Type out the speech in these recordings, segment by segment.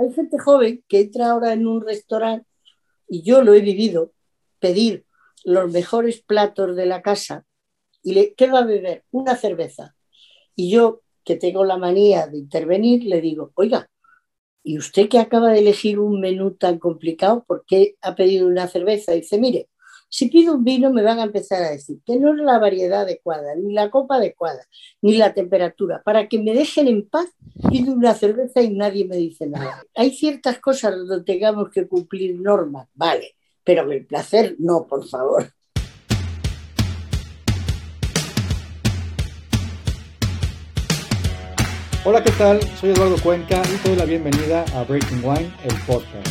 Hay gente joven que entra ahora en un restaurante y yo lo he vivido, pedir los mejores platos de la casa y le, ¿qué va a beber? Una cerveza. Y yo, que tengo la manía de intervenir, le digo, oiga, ¿y usted que acaba de elegir un menú tan complicado, por qué ha pedido una cerveza? Y dice, mire, si pido un vino me van a empezar a decir que no es la variedad adecuada, ni la copa adecuada, ni la temperatura. Para que me dejen en paz, pido una cerveza y nadie me dice nada. Hay ciertas cosas donde tengamos que cumplir normas, vale, pero el placer no, por favor. Hola, ¿qué tal? Soy Eduardo Cuenca y te doy la bienvenida a Breaking Wine, el podcast.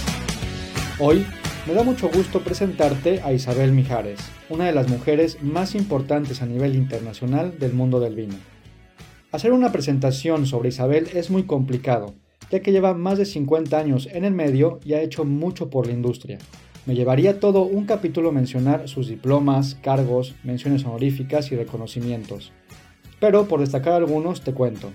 Hoy me da mucho gusto presentarte a Isabel Mijares, una de las mujeres más importantes a nivel internacional del mundo del vino. Hacer una presentación sobre Isabel es muy complicado, ya que lleva más de 50 años en el medio y ha hecho mucho por la industria. Me llevaría todo un capítulo mencionar sus diplomas, cargos, menciones honoríficas y reconocimientos. Pero por destacar algunos te cuento.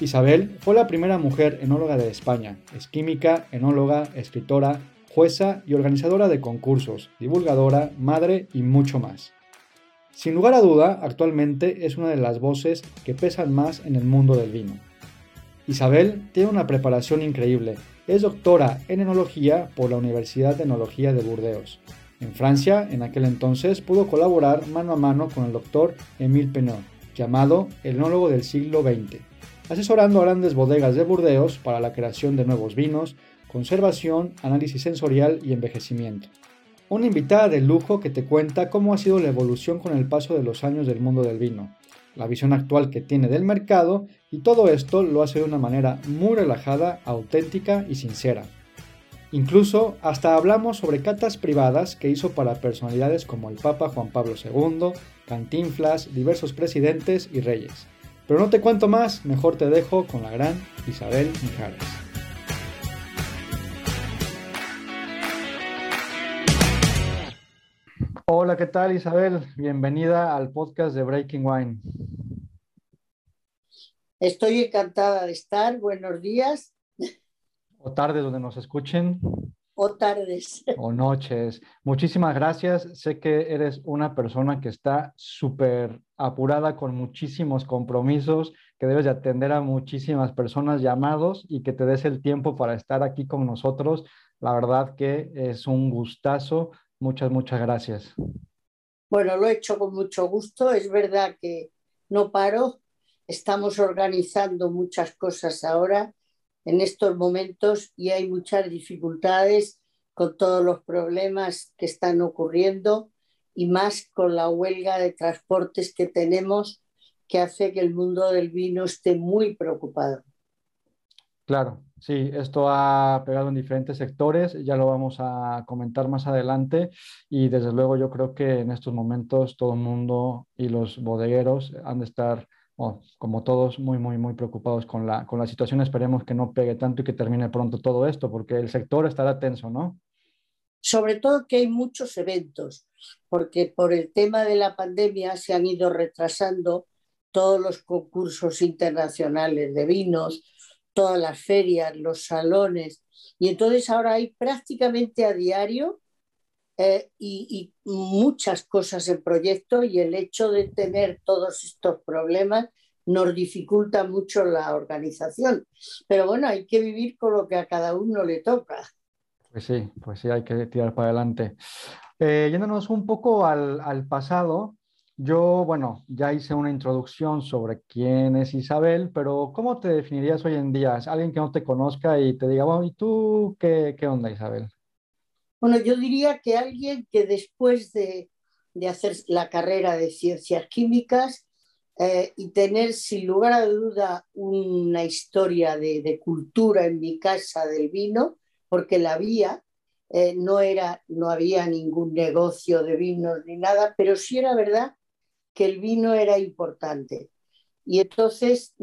Isabel fue la primera mujer enóloga de España. Es química, enóloga, escritora, jueza y organizadora de concursos, divulgadora, madre y mucho más. Sin lugar a duda, actualmente es una de las voces que pesan más en el mundo del vino. Isabel tiene una preparación increíble. Es doctora en enología por la Universidad de Enología de Burdeos. En Francia, en aquel entonces, pudo colaborar mano a mano con el doctor Émile Penot, llamado el enólogo del siglo XX asesorando a grandes bodegas de Burdeos para la creación de nuevos vinos, conservación, análisis sensorial y envejecimiento. Una invitada de lujo que te cuenta cómo ha sido la evolución con el paso de los años del mundo del vino, la visión actual que tiene del mercado y todo esto lo hace de una manera muy relajada, auténtica y sincera. Incluso hasta hablamos sobre catas privadas que hizo para personalidades como el Papa Juan Pablo II, Cantinflas, diversos presidentes y reyes. Pero no te cuento más, mejor te dejo con la gran Isabel Mijares. Hola, ¿qué tal Isabel? Bienvenida al podcast de Breaking Wine. Estoy encantada de estar. Buenos días. O tardes donde nos escuchen o tardes. O noches. Muchísimas gracias. Sé que eres una persona que está súper apurada con muchísimos compromisos, que debes de atender a muchísimas personas llamados y que te des el tiempo para estar aquí con nosotros. La verdad que es un gustazo. Muchas, muchas gracias. Bueno, lo he hecho con mucho gusto. Es verdad que no paro. Estamos organizando muchas cosas ahora en estos momentos y hay muchas dificultades con todos los problemas que están ocurriendo y más con la huelga de transportes que tenemos que hace que el mundo del vino esté muy preocupado. Claro, sí, esto ha pegado en diferentes sectores, ya lo vamos a comentar más adelante y desde luego yo creo que en estos momentos todo el mundo y los bodegueros han de estar como todos, muy, muy, muy preocupados con la, con la situación. Esperemos que no pegue tanto y que termine pronto todo esto, porque el sector estará tenso, ¿no? Sobre todo que hay muchos eventos, porque por el tema de la pandemia se han ido retrasando todos los concursos internacionales de vinos, todas las ferias, los salones, y entonces ahora hay prácticamente a diario eh, y, muchas cosas en proyecto y el hecho de tener todos estos problemas nos dificulta mucho la organización. Pero bueno, hay que vivir con lo que a cada uno le toca. Pues sí, pues sí, hay que tirar para adelante. Eh, yéndonos un poco al, al, pasado, yo, bueno, ya hice una introducción sobre quién es Isabel, pero ¿cómo te definirías hoy en día? alguien que no te conozca y te diga, bueno, ¿y tú qué, qué onda, Isabel? Bueno, yo diría que alguien que después de, hacer la carrera de ciencias químicas eh, y tener sin lugar a duda una historia de, cultura en mi casa del vino, porque la había, eh, no, era, no había ningún negocio de vinos ni nada, pero sí era verdad que el vino era importante. Y entonces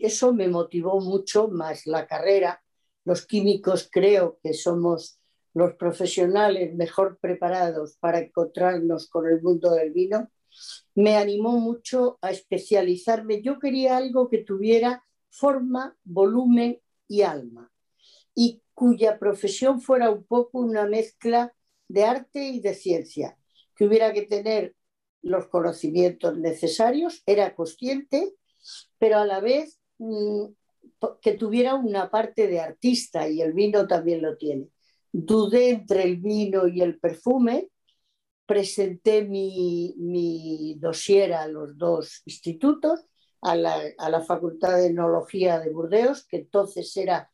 eso me motivó mucho más la carrera. Los químicos creo que somos los profesionales mejor preparados para encontrarnos con el mundo del vino, me animó mucho a especializarme. Yo quería algo que tuviera forma, volumen y alma. Y cuya profesión fuera un poco una mezcla de arte y de ciencia, que hubiera que tener los conocimientos necesarios, era consciente, pero a la vez mm, que tuviera una parte de artista y el vino también lo tiene. Dudé entre el vino y el perfume, presenté mi, mi dossier a los dos institutos, a la, a la Facultad de Enología de Burdeos, que entonces era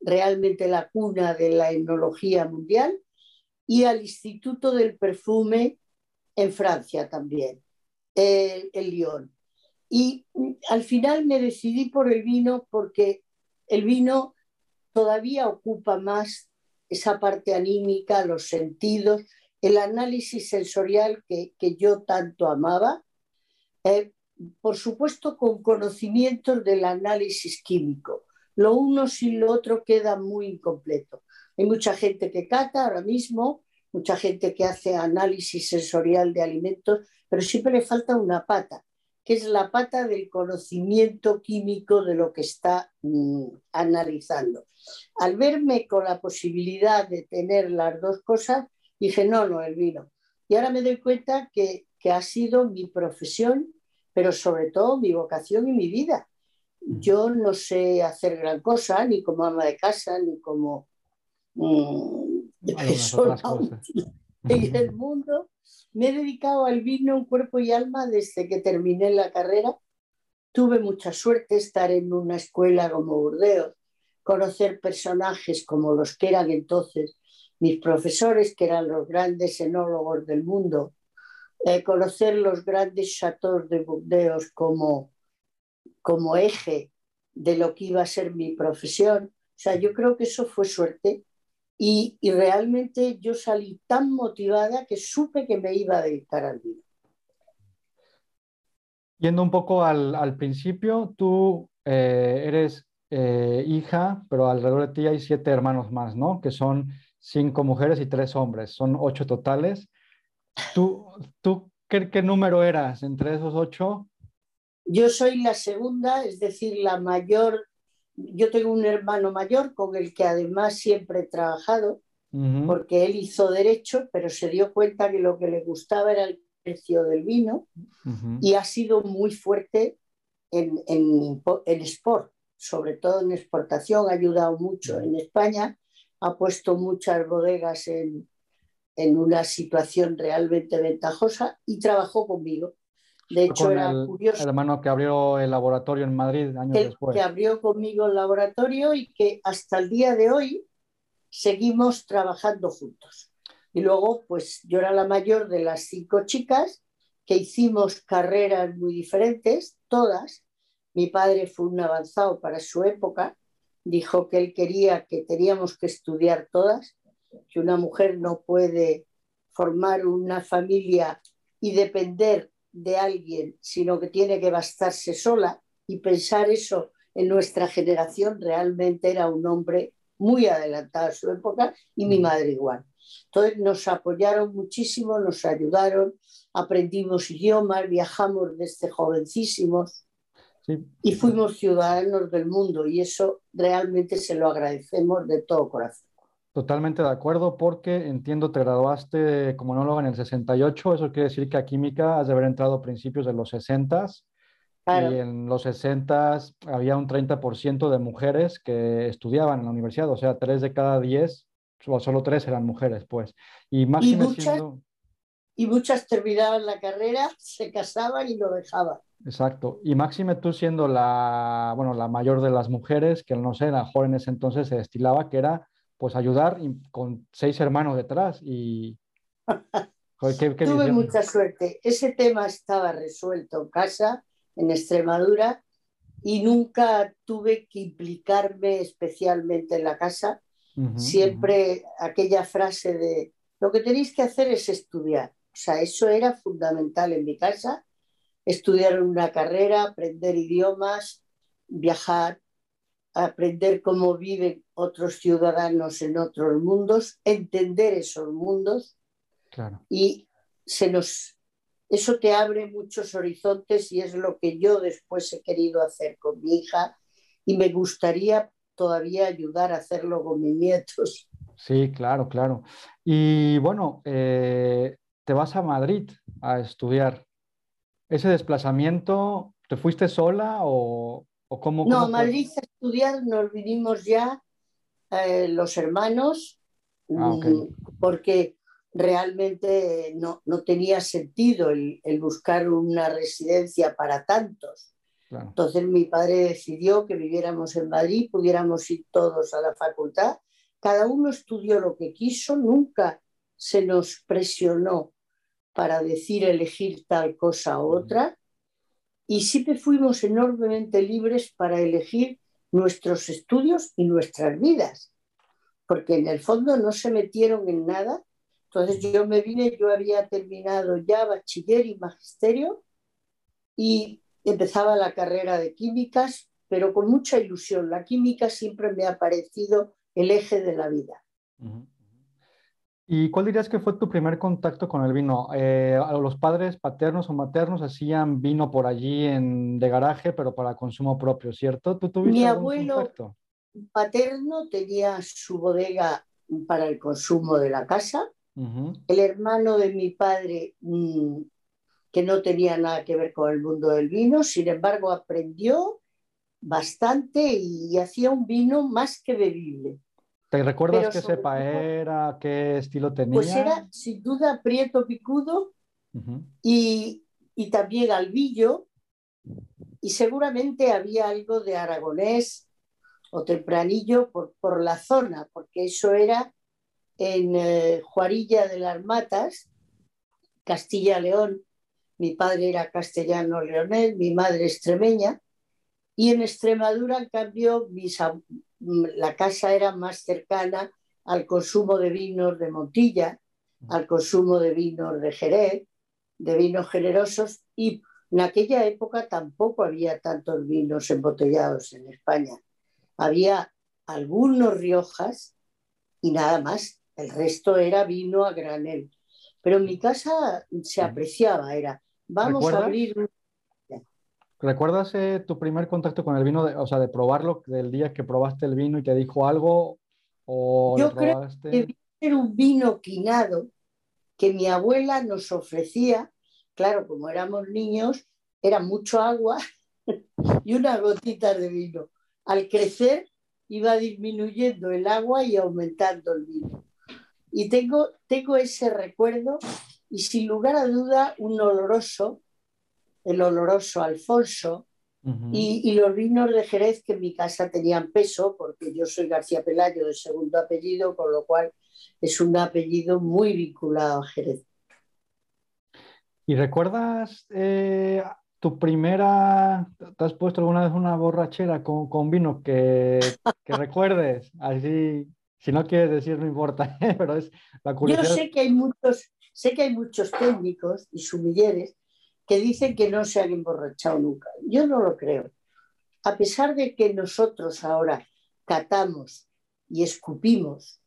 realmente la cuna de la enología mundial, y al Instituto del Perfume en Francia también, en Lyon. Y al final me decidí por el vino porque el vino todavía ocupa más esa parte anímica, los sentidos, el análisis sensorial que, que yo tanto amaba, eh, por supuesto con conocimientos del análisis químico. Lo uno sin lo otro queda muy incompleto. Hay mucha gente que cata ahora mismo, mucha gente que hace análisis sensorial de alimentos, pero siempre le falta una pata, que es la pata del conocimiento químico de lo que está mm, analizando. Al verme con la posibilidad de tener las dos cosas, dije, no, no, el vino. Y ahora me doy cuenta que, que ha sido mi profesión, pero sobre todo mi vocación y mi vida. Yo no sé hacer gran cosa, ni como ama de casa, ni como mm, persona en el mundo. Me he dedicado al vino en cuerpo y alma desde que terminé la carrera. Tuve mucha suerte estar en una escuela como Burdeos, conocer personajes como los que eran entonces mis profesores, que eran los grandes enólogos del mundo, eh, conocer los grandes chateaux de Burdeos como, como eje de lo que iba a ser mi profesión. O sea, yo creo que eso fue suerte y, y, realmente yo salí tan motivada que supe que me iba a dedicar al vino. Yendo un poco al, al principio, tú eh, eres eh, hija, pero alrededor de ti hay siete hermanos más, ¿no? Que son cinco mujeres y tres hombres, son ocho totales. ¿Tú, tú qué, qué número eras entre esos ocho? Yo soy la segunda, es decir, la mayor yo tengo un hermano mayor con el que además siempre he trabajado, porque él hizo derecho, pero se dio cuenta que lo que le gustaba era el precio del vino y ha sido muy fuerte en, en, en, sport, sobre todo en exportación, ha ayudado mucho en España, ha puesto muchas bodegas en, en una situación realmente ventajosa y trabajó conmigo. De hecho, con era el, curioso. El hermano que abrió el laboratorio en Madrid años después. que abrió conmigo el laboratorio y que hasta el día de hoy seguimos trabajando juntos. Y luego, pues yo era la mayor de las cinco chicas que hicimos carreras muy diferentes, todas. Mi padre fue un avanzado para su época, dijo que él quería que teníamos que estudiar todas, que una mujer no puede formar una familia y depender de alguien, sino que tiene que bastarse sola y pensar eso en nuestra generación realmente era un hombre muy adelantado a su época y mi madre igual. Entonces nos apoyaron muchísimo, nos ayudaron, aprendimos idiomas, viajamos desde jovencísimos sí. y fuimos ciudadanos del mundo y eso realmente se lo agradecemos de todo corazón. Totalmente de acuerdo, porque entiendo te graduaste como enóloga en el 68, eso quiere decir que a química has de haber entrado a principios de los 60 claro. y en los 60 había un 30% de mujeres que estudiaban en la universidad, o sea, 3 de cada 10, o solo 3 eran mujeres, pues. Y, más y, muchas, siendo... y muchas terminaban la carrera, se casaban y lo dejaban. Exacto. Y máxime tú siendo la, bueno, la mayor de las mujeres, que no sé, la joven en ese entonces se destilaba, que era pues ayudar con seis hermanos detrás y... Joder, ¿qué, qué Tuve visión? mucha suerte. Ese tema estaba resuelto en casa, en Extremadura, y nunca tuve que implicarme especialmente en la casa. Uh -huh, Siempre uh -huh. aquella frase de, lo que tenéis que hacer es estudiar. O sea, eso era fundamental en mi casa. Estudiar una carrera, aprender idiomas, viajar, aprender cómo viven otros ciudadanos en otros mundos, entender esos mundos claro. y se nos eso te abre muchos horizontes y es lo que yo después he querido hacer con mi hija y me gustaría todavía ayudar a hacerlo con mis nietos. Sí, claro, claro. Y bueno, eh, te vas a Madrid a estudiar. ¿Ese desplazamiento, te fuiste sola o, o cómo? No, a Madrid a estudiar nos vinimos ya eh, los hermanos, ah, mm, porque realmente no, no tenía sentido el, buscar una residencia para tantos. Entonces mi padre decidió que viviéramos en Madrid, pudiéramos ir todos a la facultad. Cada uno estudió lo que quiso, nunca se nos presionó para decir elegir tal cosa u otra. Y siempre fuimos enormemente libres para elegir nuestros estudios y nuestras vidas, porque en el fondo no se metieron en nada entonces yo me vine, yo había terminado ya bachiller y magisterio y empezaba la carrera de químicas, pero con mucha ilusión. La química siempre me ha parecido el eje de la vida. ¿Y cuál dirías que fue tu primer contacto con el vino? Eh, ¿Los padres paternos o maternos hacían vino por allí en, de garaje, pero para consumo propio, cierto? ¿Tú tuviste Mi abuelo paterno tenía su bodega para el consumo de la casa el hermano de mi padre, mm, que no tenía nada que ver con el mundo del vino, sin embargo aprendió bastante y hacía un vino más que bebible. ¿Te recuerdas qué cepa era, qué estilo tenía? Pues era sin duda prieto picudo y, y, también albillo y seguramente había algo de aragonés o tempranillo por, por la zona, porque eso era en eh, Juarilla de las Matas, Castilla-León. Mi padre era castellano-leonés, mi madre extremeña. Y en Extremadura, en cambio, la casa era más cercana al consumo de vinos de Montilla, al consumo de vinos de Jerez, de vinos generosos. Y en aquella época tampoco había tantos vinos embotellados en España. Había algunos Riojas y nada más. El resto era vino a granel. Pero en mi casa se apreciaba, era, vamos a abrir ¿Recuerdas eh, tu primer contacto con el vino, o sea, de probarlo, del día que probaste el vino y te dijo algo? O Yo creo que era un vino quinado que mi abuela nos ofrecía. Claro, como éramos niños, era mucho agua y unas gotitas de vino. Al crecer iba disminuyendo el agua y aumentando el vino. Y tengo, tengo ese recuerdo y sin lugar a duda un oloroso, el oloroso Alfonso, y, los vinos de Jerez que en mi casa tenían peso, porque yo soy García Pelayo de segundo apellido, con lo cual es un apellido muy vinculado a Jerez. ¿Y recuerdas eh, tu primera, te has puesto alguna vez una borrachera con, con vino que, que recuerdes? Así si no quieres decir, no importa, pero es la curiosidad. Yo sé que hay muchos, sé que hay muchos técnicos y sumilleres que dicen que no se han emborrachado nunca. Yo no lo creo. A pesar de que nosotros ahora catamos y escupimos,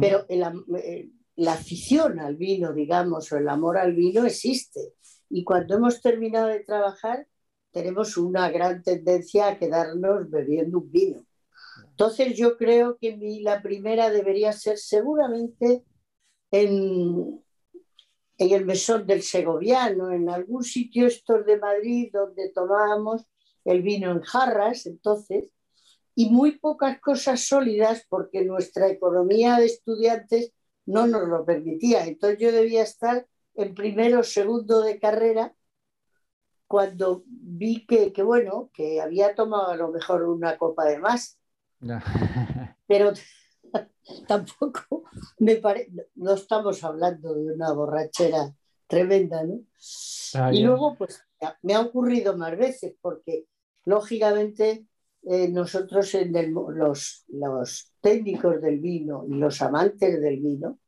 pero eh, la afición al vino, digamos, o el amor al vino existe. Y cuando hemos terminado de trabajar, tenemos una gran tendencia a quedarnos bebiendo un vino. Entonces yo creo que la primera debería ser seguramente en, en el mesón del Segoviano, en algún sitio estos de Madrid donde tomábamos el vino en jarras, entonces, y muy pocas cosas sólidas porque nuestra economía de estudiantes no nos lo permitía. Entonces yo debía estar en primero o segundo de carrera cuando vi que, que, bueno, que había tomado a lo mejor una copa de más Pero tampoco me parece, no estamos hablando de una borrachera tremenda, ¿no? Ah, y luego, pues me ha ocurrido más veces, porque lógicamente eh, nosotros, en los, los técnicos del vino y los amantes del vino,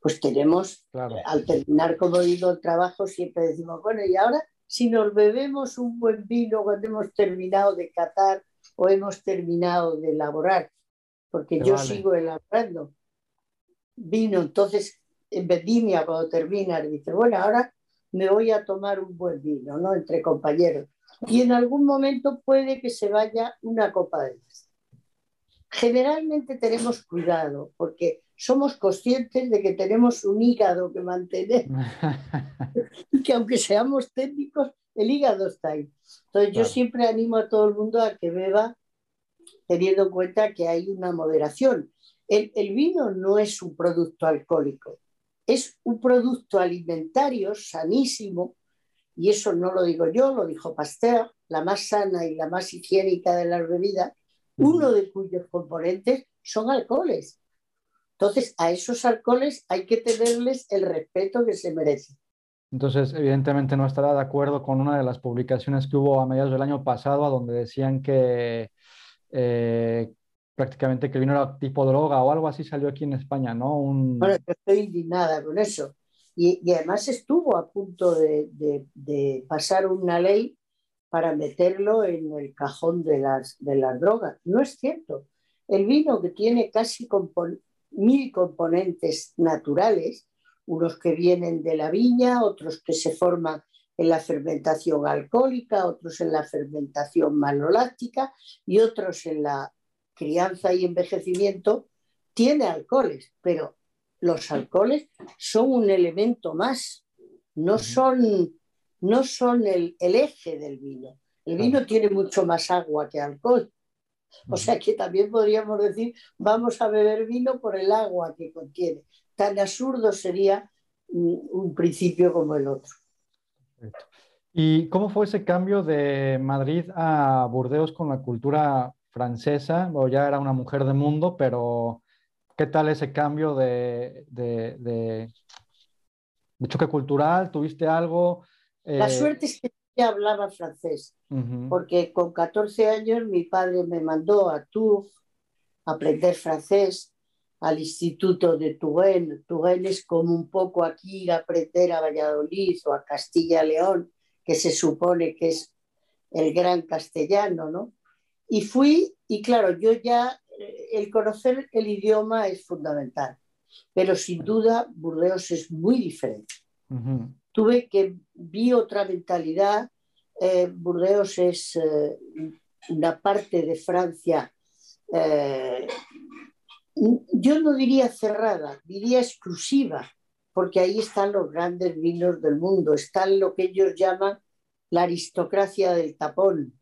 pues tenemos, al terminar, como digo, el trabajo, siempre decimos, bueno, y ahora si nos bebemos un buen vino cuando hemos terminado de catar o hemos terminado de elaborar, porque yo sigo elaborando vino. Entonces, en vendimia, cuando termina, dice, bueno, ahora me voy a tomar un buen vino, ¿no? Entre compañeros. Y en algún momento puede que se vaya una copa de más. generalmente tenemos cuidado porque somos conscientes de que tenemos un hígado que mantener y que aunque seamos técnicos, el hígado está ahí. Entonces yo siempre animo a todo el mundo a que beba teniendo en cuenta que hay una moderación. El, el vino no es un producto alcohólico, es un producto alimentario sanísimo y eso no lo digo yo, lo dijo Pasteur, la más sana y la más higiénica de las bebidas, uno de cuyos componentes son alcoholes. Entonces, a esos alcoholes hay que tenerles el respeto que se merecen. Entonces, evidentemente no estará de acuerdo con una de las publicaciones que hubo a mediados del año pasado, donde decían que eh, prácticamente que vino era tipo droga o algo así salió aquí en España, ¿no? Bueno, estoy indignada con eso. Y, además estuvo a punto de, pasar una ley para meterlo en el cajón de las, de las drogas. No es cierto. El vino que tiene casi mil componentes naturales, unos que vienen de la viña, otros que se forman en la fermentación alcohólica, otros en la fermentación maloláctica y otros en la crianza y envejecimiento, tiene alcoholes, pero los alcoholes son un elemento más, no son, no son el, eje del vino. El vino tiene mucho más agua que alcohol. O sea que también podríamos decir, vamos a beber vino por el agua que contiene. Tan absurdo sería un principio como el otro. ¿Y cómo fue ese cambio de Madrid a Burdeos con la cultura francesa? O ya era una mujer de mundo, pero ¿Qué tal ese cambio de, de, choque cultural? ¿Tuviste algo? La eh, suerte es que ya hablaba francés, porque con 14 años mi padre me mandó a Tours a aprender francés al Instituto de Touraine. Touraine es como un poco aquí aprender a Valladolid o a Castilla-León, que se supone que es el gran castellano, ¿no? Y fui, y claro, yo ya el conocer el idioma es fundamental, pero sin duda Burdeos es muy diferente. Tuve que vi otra mentalidad. Eh, Burdeos es eh, una parte de Francia, eh, yo no diría cerrada, diría exclusiva, porque ahí están los grandes vinos del mundo, están lo que ellos llaman la aristocracia del tapón.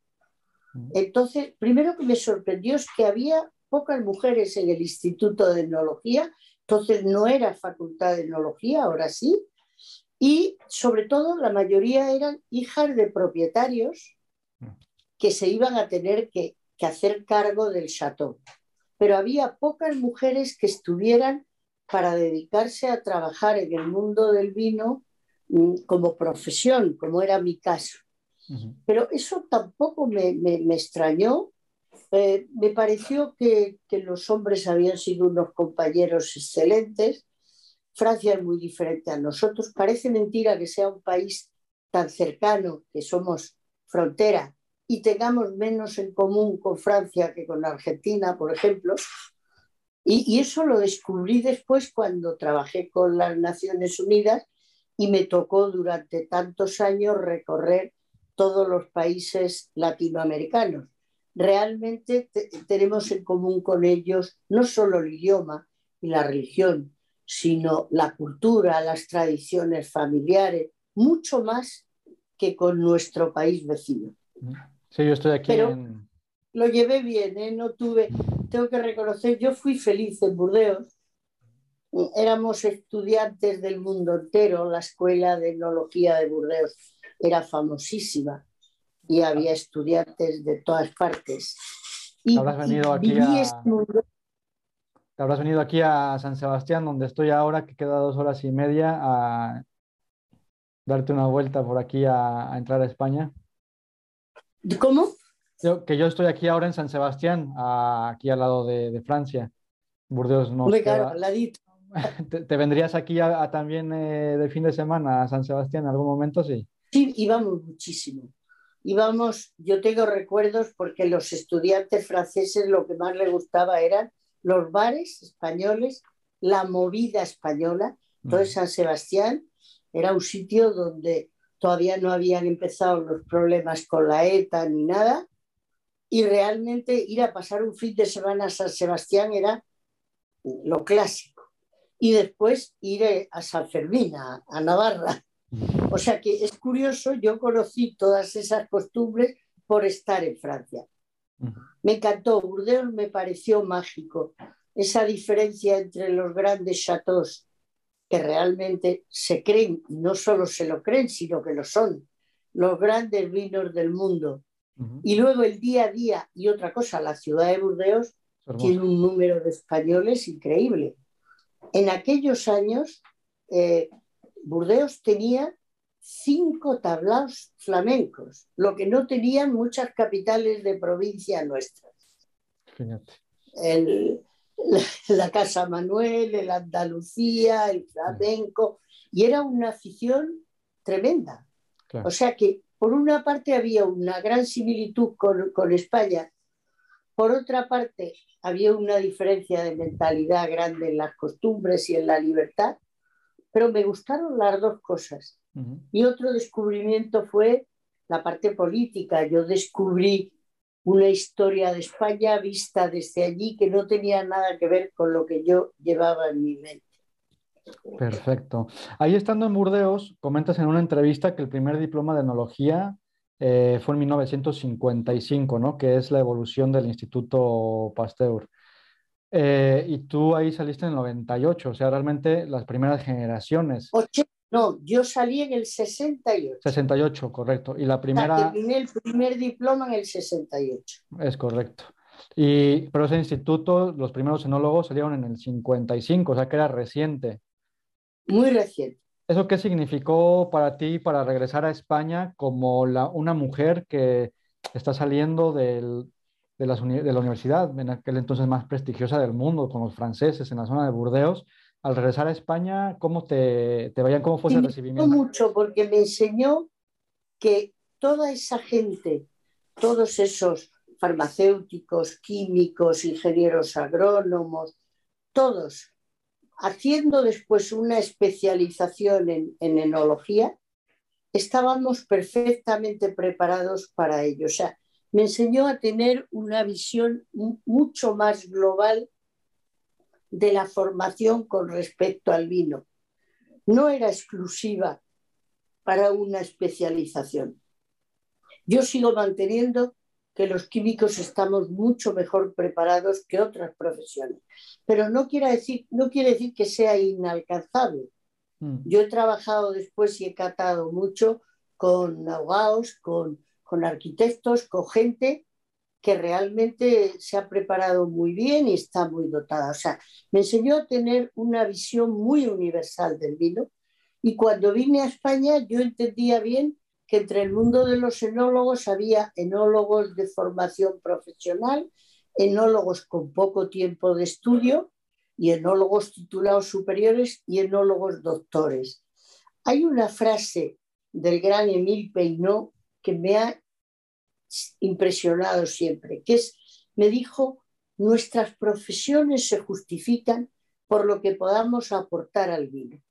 Entonces, primero que me sorprendió es que había pocas mujeres en el Instituto de Etnología, entonces no era facultad de Etnología, ahora sí, y sobre todo la mayoría eran hijas de propietarios que se iban a tener que, hacer cargo del chateau. Pero había pocas mujeres que estuvieran para dedicarse a trabajar en el mundo del vino mm, como profesión, como era mi caso. Pero eso tampoco me, me extrañó eh, me pareció que, los hombres habían sido unos compañeros excelentes. Francia es muy diferente a nosotros. Parece mentira que sea un país tan cercano, que somos frontera y tengamos menos en común con Francia que con Argentina, por ejemplo. Y, eso lo descubrí después cuando trabajé con las Naciones Unidas y me tocó durante tantos años recorrer todos los países latinoamericanos realmente tenemos en común con ellos no solo el idioma y la religión, sino la cultura, las tradiciones familiares, mucho más que con nuestro país vecino. Sí, yo estoy aquí. Pero lo llevé bien, ¿eh? no tuve, tengo que reconocer, yo fui feliz en Burdeos. Éramos estudiantes del mundo entero, la escuela de etnología de Burdeos era famosísima y había estudiantes de todas partes. Y, habrás venido aquí a... Este habrás venido aquí a San Sebastián, donde estoy ahora, que queda dos horas y media, a darte una vuelta por aquí a, entrar a España. ¿Cómo? que yo estoy aquí ahora en San Sebastián, aquí al lado de, Francia. Burdeos no. Claro, al ladito. ¿Te, vendrías aquí a, también eh, de fin de semana a San Sebastián en algún momento? Sí. Sí, íbamos muchísimo íbamos, yo tengo recuerdos porque los estudiantes franceses lo que más les gustaba eran los bares españoles, la movida española. Entonces San Sebastián era un sitio donde todavía no habían empezado los problemas con la ETA ni nada, y realmente ir a pasar un fin de semana a San Sebastián era lo clásico. Y después ir a San Fermín, a, Navarra. O sea que es curioso, yo conocí todas esas costumbres por estar en Francia. Me encantó, Burdeos me pareció mágico. Esa diferencia entre los grandes chateaux que realmente se creen, no solo se lo creen, sino que lo son, los grandes vinos del mundo. Y luego el día a día, y otra cosa, la ciudad de Burdeos tiene un número de españoles increíble. En aquellos años, eh, Burdeos tenía cinco tablaos flamencos, lo que no tenían muchas capitales de provincia nuestras. El, la, Casa Manuel, el Andalucía, el flamenco, y era una afición tremenda. O sea que, por una parte, había una gran similitud con, con España, por otra parte, había una diferencia de mentalidad grande en las costumbres y en la libertad, pero me gustaron las dos cosas. Y otro descubrimiento fue la parte política. Yo descubrí una historia de España vista desde allí que no tenía nada que ver con lo que yo llevaba en mi mente. Perfecto. Ahí estando en Burdeos, comentas en una entrevista que el primer diploma de enología eh, fue en 1955, ¿no? Que es la evolución del Instituto Pasteur. Eh, y tú ahí saliste en el 98, o sea, realmente las primeras generaciones. No, yo salí en el 68. 68, correcto. Y la primera... terminé el primer diploma en el 68. Es correcto. Y, pero ese instituto, los primeros enólogos salieron en el 55, o sea que era reciente. Muy reciente. ¿Eso qué significó para ti para regresar a España como la, una mujer que está saliendo del, de, las, de la universidad, en aquel entonces más prestigiosa del mundo, con los franceses en la zona de Burdeos? Al regresar a España, ¿cómo te, te vayan? ¿Cómo fue ese recibimiento? mucho porque me enseñó que toda esa gente, todos esos farmacéuticos, químicos, ingenieros agrónomos, todos haciendo después una especialización en, en enología, estábamos perfectamente preparados para ello. O sea, me enseñó a tener una visión mucho más global de la formación con respecto al vino. No era exclusiva para una especialización. Yo sigo manteniendo que los químicos estamos mucho mejor preparados que otras profesiones, pero no quiere decir, no quiere decir que sea inalcanzable. Mm. Yo he trabajado después y he catado mucho con abogados, con, con arquitectos, con gente que realmente se ha preparado muy bien y está muy dotada. O sea, me enseñó a tener una visión muy universal del vino y cuando vine a España yo entendía bien que entre el mundo de los enólogos había enólogos de formación profesional, enólogos con poco tiempo de estudio y enólogos titulados superiores y enólogos doctores. Hay una frase del gran Emile Peinot que me ha impresionado siempre, que es, me dijo, nuestras profesiones se justifican por lo que podamos aportar al vino.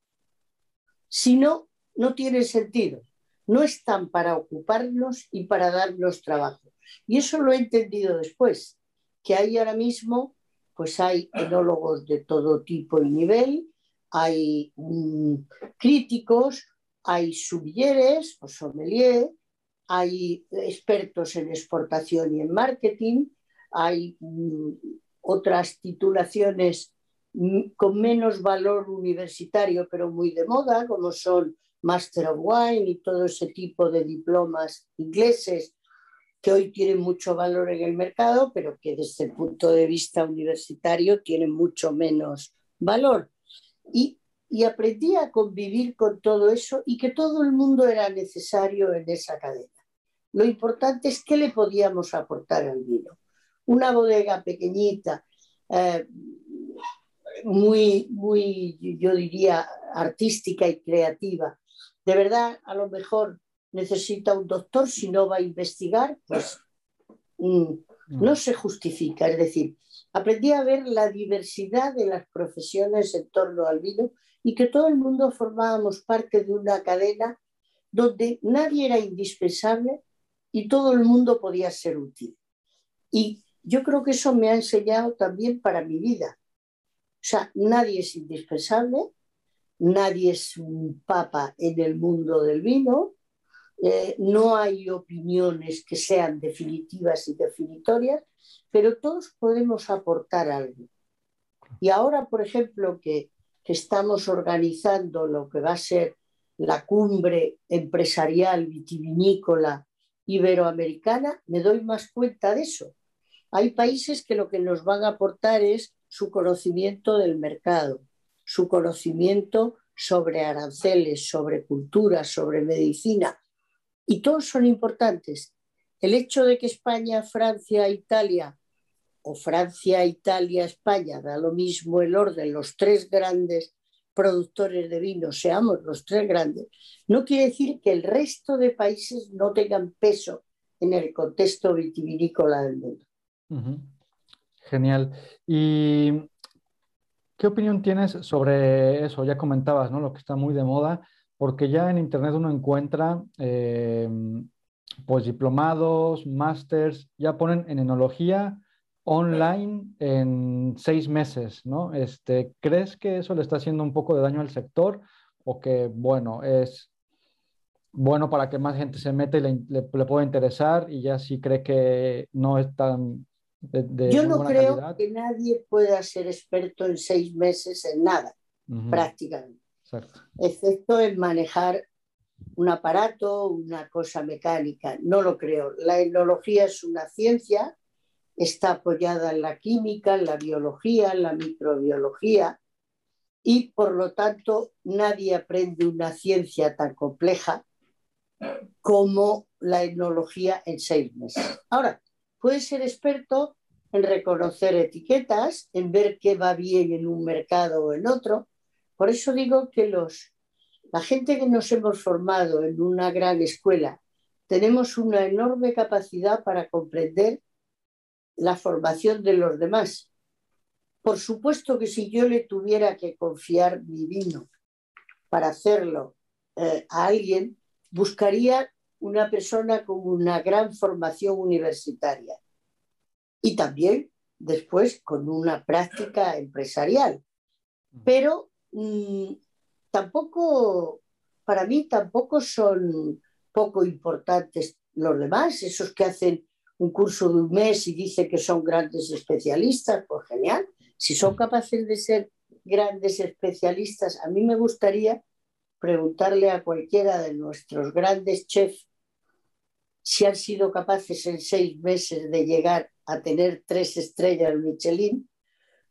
Si no, no tiene sentido. No están para ocuparnos y para darnos trabajo. Y eso lo he entendido después, que hay ahora mismo, pues hay enólogos de todo tipo y nivel, hay mm, críticos, hay subilleres o sommelier, hay expertos en exportación y en marketing, hay mm, otras titulaciones mm, con menos valor universitario, pero muy de moda, como son Master of Wine y todo ese tipo de diplomas ingleses que hoy tienen mucho valor en el mercado, pero que desde el punto de vista universitario tienen mucho menos valor. Y, aprendí a convivir con todo eso y que todo el mundo era necesario en esa cadena. Lo importante es qué le podíamos aportar al vino. Una bodega pequeñita, eh, muy, muy, yo diría, artística y creativa. De verdad, a lo mejor necesita un doctor, si no va a investigar, pues mm, no se justifica. Es decir, aprendí a ver la diversidad de las profesiones en torno al vino y que todo el mundo formábamos parte de una cadena donde nadie era indispensable y todo el mundo podía ser útil. Y yo creo que eso me ha enseñado también para mi vida. O sea, nadie es indispensable, nadie es un papa en el mundo del vino, eh, no hay opiniones que sean definitivas y definitorias, pero todos podemos aportar algo. Y ahora, por ejemplo, que, que estamos organizando lo que va a ser la cumbre empresarial vitivinícola iberoamericana, me doy más cuenta de eso. Hay países que lo que nos van a aportar es su conocimiento del mercado, su conocimiento sobre aranceles, sobre cultura, sobre medicina, y todos son importantes. El hecho de que España, Francia, Italia o Francia, Italia, España, da lo mismo el orden, los tres grandes productores de vino seamos los tres grandes, no quiere decir que el resto de países no tengan peso en el contexto vitivinícola del mundo. Genial. ¿Y qué opinión tienes sobre eso? Ya comentabas, ¿no? Lo que está muy de moda, porque ya en Internet uno encuentra eh, pues diplomados, másters, ya ponen en enología online en seis meses, ¿no? Este, ¿Crees que eso le está haciendo un poco de daño al sector o que, bueno, es bueno para que más gente se meta y le, pueda interesar y ya sí cree que no es tan de, Yo no creo que nadie pueda ser experto en seis meses en nada, prácticamente. Excepto en manejar un aparato, una cosa mecánica. No lo creo. La etnología es una ciencia, está apoyada en la química, en la biología, en la microbiología, y por lo tanto nadie aprende una ciencia tan compleja como la etnología en seis meses. Ahora, puedes ser experto en reconocer etiquetas, en ver qué va bien en un mercado o en otro. Por eso digo que los, la gente que nos hemos formado en una gran escuela tenemos una enorme capacidad para comprender la formación de los demás. Por supuesto que si yo le tuviera que confiar mi vino para hacerlo eh, a alguien, buscaría una persona con una gran formación universitaria y también después con una práctica empresarial. Pero mm, tampoco, para mí tampoco son poco importantes los demás, esos que hacen un curso de un mes y dicen que son grandes especialistas, pues genial. Si son capaces de ser grandes especialistas, a mí me gustaría preguntarle a cualquiera de nuestros grandes chefs si han sido capaces en seis meses de llegar a tener tres estrellas Michelin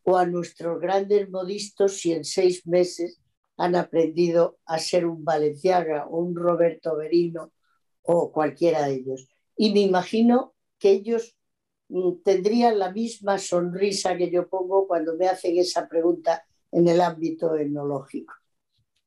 o a nuestros grandes modistos si en seis meses han aprendido a ser un Valenciaga o un Roberto Berino o cualquiera de ellos. Y me imagino que ellos mm, tendrían la misma sonrisa que yo pongo cuando me hacen esa pregunta en el ámbito etnológico.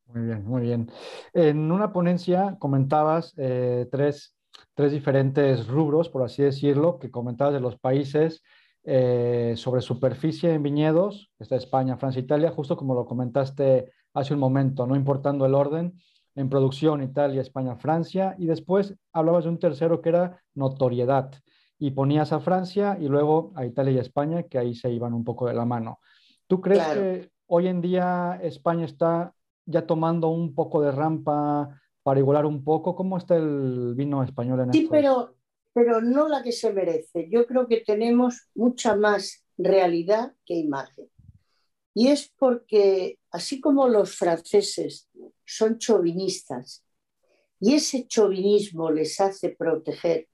Muy bien, muy bien. En una ponencia comentabas eh, tres, tres, diferentes rubros, por así decirlo, que comentabas de los países eh, sobre superficie en viñedos, está España, Francia, Italia, justo como lo comentaste hace un momento, no importando el orden, en producción Italia, España, Francia, y después hablabas de un tercero que era notoriedad, y ponías a Francia y luego a Italia y España, que ahí se iban un poco de la mano. ¿Tú crees que hoy en día España está ya tomando un poco de rampa para igualar un poco. ¿Cómo está el vino español en Sí, pero, pero no la que se merece. Yo creo que tenemos mucha más realidad que imagen. Y es porque, así como los franceses son chauvinistas, y ese chauvinismo les hace proteger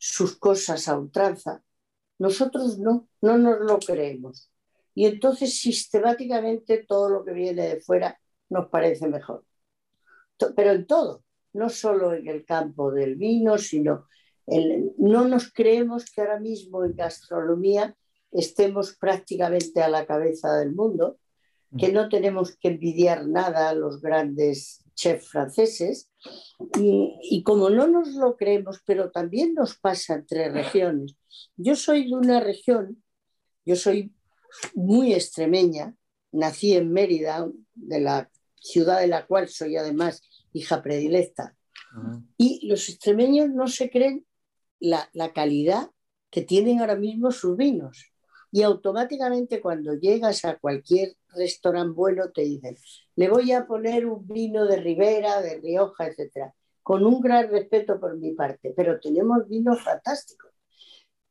sus cosas a ultranza, nosotros no, no nos lo creemos. Y entonces sistemáticamente todo lo que viene de fuera nos parece mejor. Pero en todo, no solo en el campo del vino, sino no nos creemos que ahora mismo en gastronomía estemos prácticamente a la cabeza del mundo, que no tenemos que envidiar nada a los grandes chefs franceses. Y, y, como no nos lo creemos, pero también nos pasa entre regiones. Yo soy de una región, yo soy muy extremeña, nací en Mérida, de la ciudad de la cual soy además hija predilecta. Y los extremeños no se creen la, calidad que tienen ahora mismo sus vinos. Y automáticamente cuando llegas a cualquier restaurante bueno te dicen, le voy a poner un vino de Ribera, de Rioja, etcétera, con un gran respeto por mi parte, pero tenemos vinos fantásticos.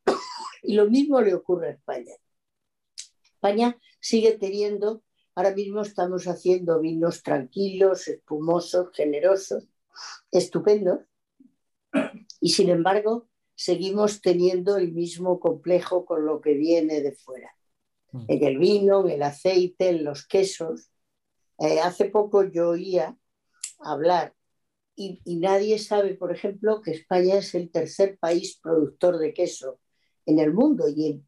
y lo mismo le ocurre a España. España sigue teniendo, ahora mismo estamos haciendo vinos tranquilos, espumosos, generosos, estupendos, y sin embargo seguimos teniendo el mismo complejo con lo que viene de fuera. Mm. En el vino, en el aceite, en los quesos. Eh, hace poco yo oía hablar y, nadie sabe, por ejemplo, que España es el tercer país productor de queso en el mundo y en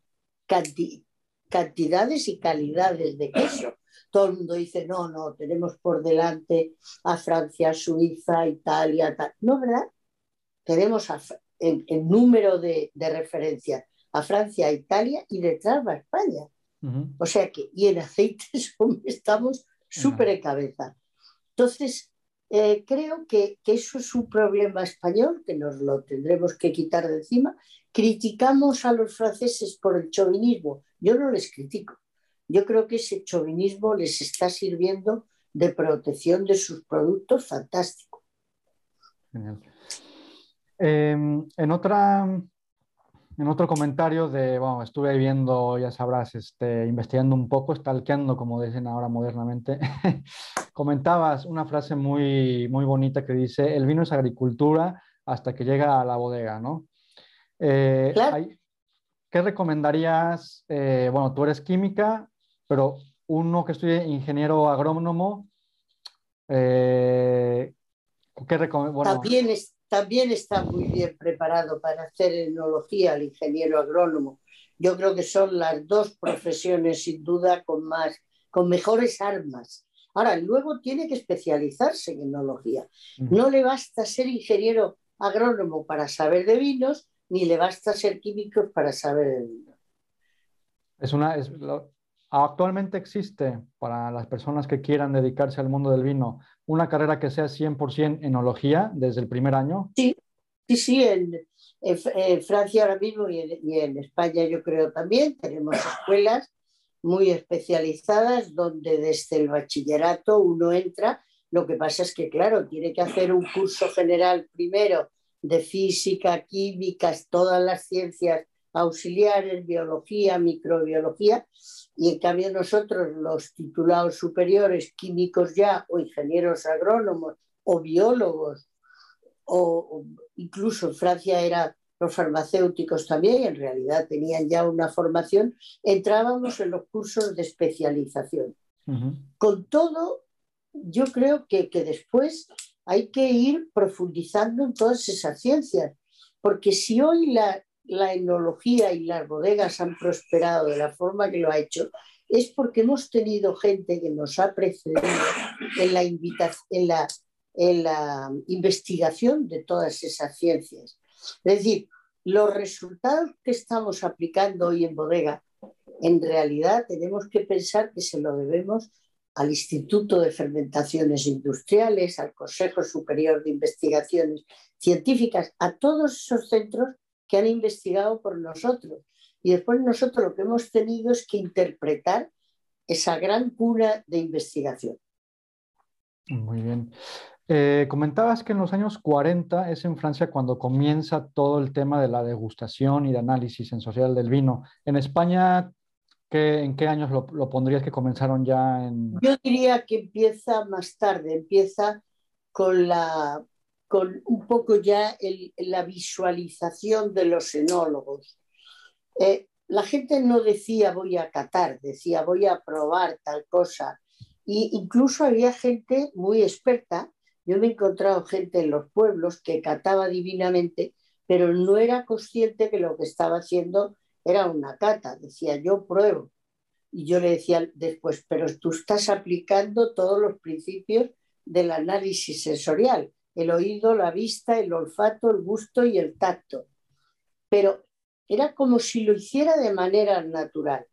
cantidades y calidades de queso. Todo el mundo dice, no, no, tenemos por delante a Francia, Suiza, Italia, tal. No, ¿verdad? Tenemos a, en, número de, de referencias a Francia, Italia y detrás va España. O sea que, y en aceites estamos súper cabeza. Entonces, eh, creo que, que, eso es un problema español que nos lo tendremos que quitar de encima. Criticamos a los franceses por el chauvinismo. Yo no les critico. Yo creo que ese chauvinismo les está sirviendo de protección de sus productos fantástico. Genial. Em, en, otra, en otro comentario de, bueno, estuve viendo, ya sabrás, este, investigando un poco, stalkeando, como dicen ahora modernamente, comentabas una frase muy, muy bonita que dice, el vino es agricultura hasta que llega a la bodega, ¿no? Eh, ¿Qué recomendarías? Eh, bueno, tú eres química, pero uno que estudie ingeniero agrónomo, eh, ¿qué recomendarías? También es también está muy bien preparado para hacer enología el ingeniero agrónomo. Yo creo que son las dos profesiones sin duda con más, con mejores armas. Ahora, luego tiene que especializarse en enología. No le basta ser ingeniero agrónomo para saber de vinos, ni le basta ser químico para saber de vinos. Es una, actualmente existe para las personas que quieran dedicarse al mundo del vino una carrera que sea 100% enología desde el primer año? Sí, sí, sí. En, Francia ahora mismo y en, España yo creo también tenemos escuelas muy especializadas donde desde el bachillerato uno entra. Lo que pasa es que, claro, tiene que hacer un curso general primero de física, químicas, todas las ciencias auxiliares, biología, microbiología, y en cambio nosotros, los titulados superiores, químicos ya, o ingenieros agrónomos, o biólogos, o, incluso en Francia eran los farmacéuticos también, en realidad tenían ya una formación, entrábamos en los cursos de especialización. Con todo, yo creo que, que después hay que ir profundizando en todas esas ciencias, porque si hoy la, la enología y las bodegas han prosperado de la forma que lo ha hecho, es porque hemos tenido gente que nos ha precedido en la, en la, investigación de todas esas ciencias. Es decir, los resultados que estamos aplicando hoy en bodega, en realidad tenemos que pensar que se lo debemos al Instituto de Fermentaciones Industriales, al Consejo Superior de Investigaciones Científicas, a todos esos centros que han investigado por nosotros. Y después nosotros lo que hemos tenido es que interpretar esa gran cura de investigación. Muy bien. Eh, comentabas que en los años 40 es en Francia cuando comienza todo el tema de la degustación y de análisis sensorial del vino. En España, ¿en qué años lo, lo, pondrías que comenzaron ya en...? Yo diría que empieza más tarde, empieza con la con un poco ya la visualización de los enólogos. Eh, la gente no decía voy a catar, decía voy a probar tal cosa. Y incluso había gente muy experta. Yo me he encontrado gente en los pueblos que cataba divinamente, pero no era consciente que lo que estaba haciendo era una cata. Decía yo pruebo. Y yo le decía después, pero tú estás aplicando todos los principios del análisis sensorial el oído, la vista, el olfato, el gusto y el tacto. Pero era como si lo hiciera de manera natural.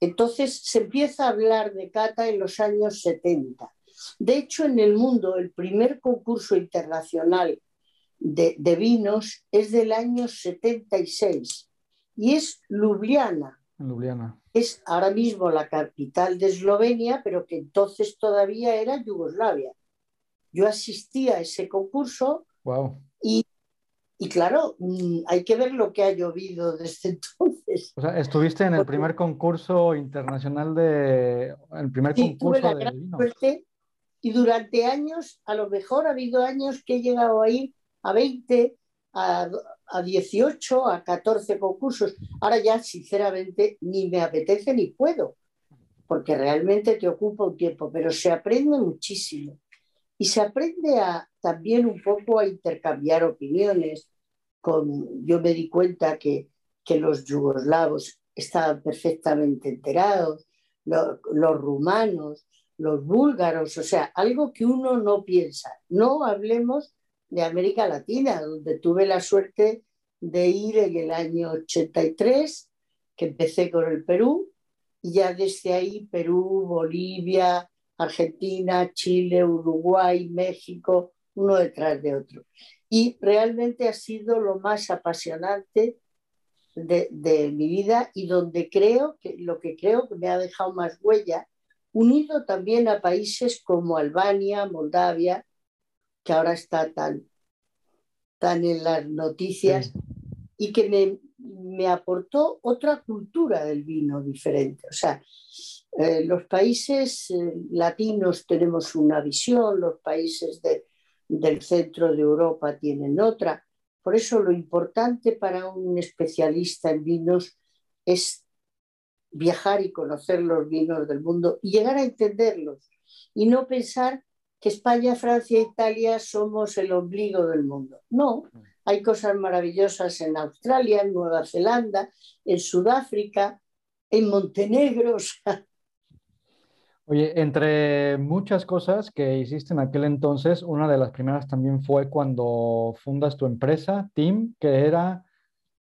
Entonces se empieza a hablar de cata en los años 70. De hecho, en el mundo, el primer concurso internacional de, vinos es del año 76. y es Ljubljana. Ljubljana. Es ahora mismo la capital de Eslovenia, pero que entonces todavía era Yugoslavia. Yo asistí a ese concurso wow. y, y, claro, mm, hay que ver lo que ha llovido desde entonces. O sea, estuviste en el primer concurso internacional de... El primer sí, concurso tuve la de gran vino. suerte y durante años, a lo mejor ha habido años que he llegado a ir a 20, a, a 18, a 14 concursos. Ahora ya, sinceramente, ni me apetece ni puedo, porque realmente te ocupa un tiempo, pero se aprende muchísimo. Y se aprende a, también un poco a intercambiar opiniones. Con, yo me di cuenta que, que los yugoslavos estaban perfectamente enterados, lo, los rumanos, los búlgaros, o sea, algo que uno no piensa. No hablemos de América Latina, donde tuve la suerte de ir en el año 83, que empecé con el Perú, y ya desde ahí Perú, Bolivia, Argentina, Chile, Uruguay, México, uno detrás de otro. Y realmente ha sido lo más apasionante de, de mi vida y donde creo que lo que creo que me ha dejado más huella, unido también a países como Albania, Moldavia, que ahora está tan, tan en las noticias Sí. y que me, me aportó otra cultura del vino diferente. O sea, eh, los países eh, latinos tenemos una visión, los países de- del centro de Europa tienen otra. Por eso lo importante para un especialista en vinos es viajar y conocer los vinos del mundo y llegar a entenderlos y no pensar que España, Francia, Italia somos el ombligo del mundo. No, hay cosas maravillosas en Australia, en Nueva Zelanda, en Sudáfrica, en Montenegro. Oye, entre muchas cosas que hiciste en aquel entonces, una de las primeras también fue cuando fundas tu empresa, Team, que era,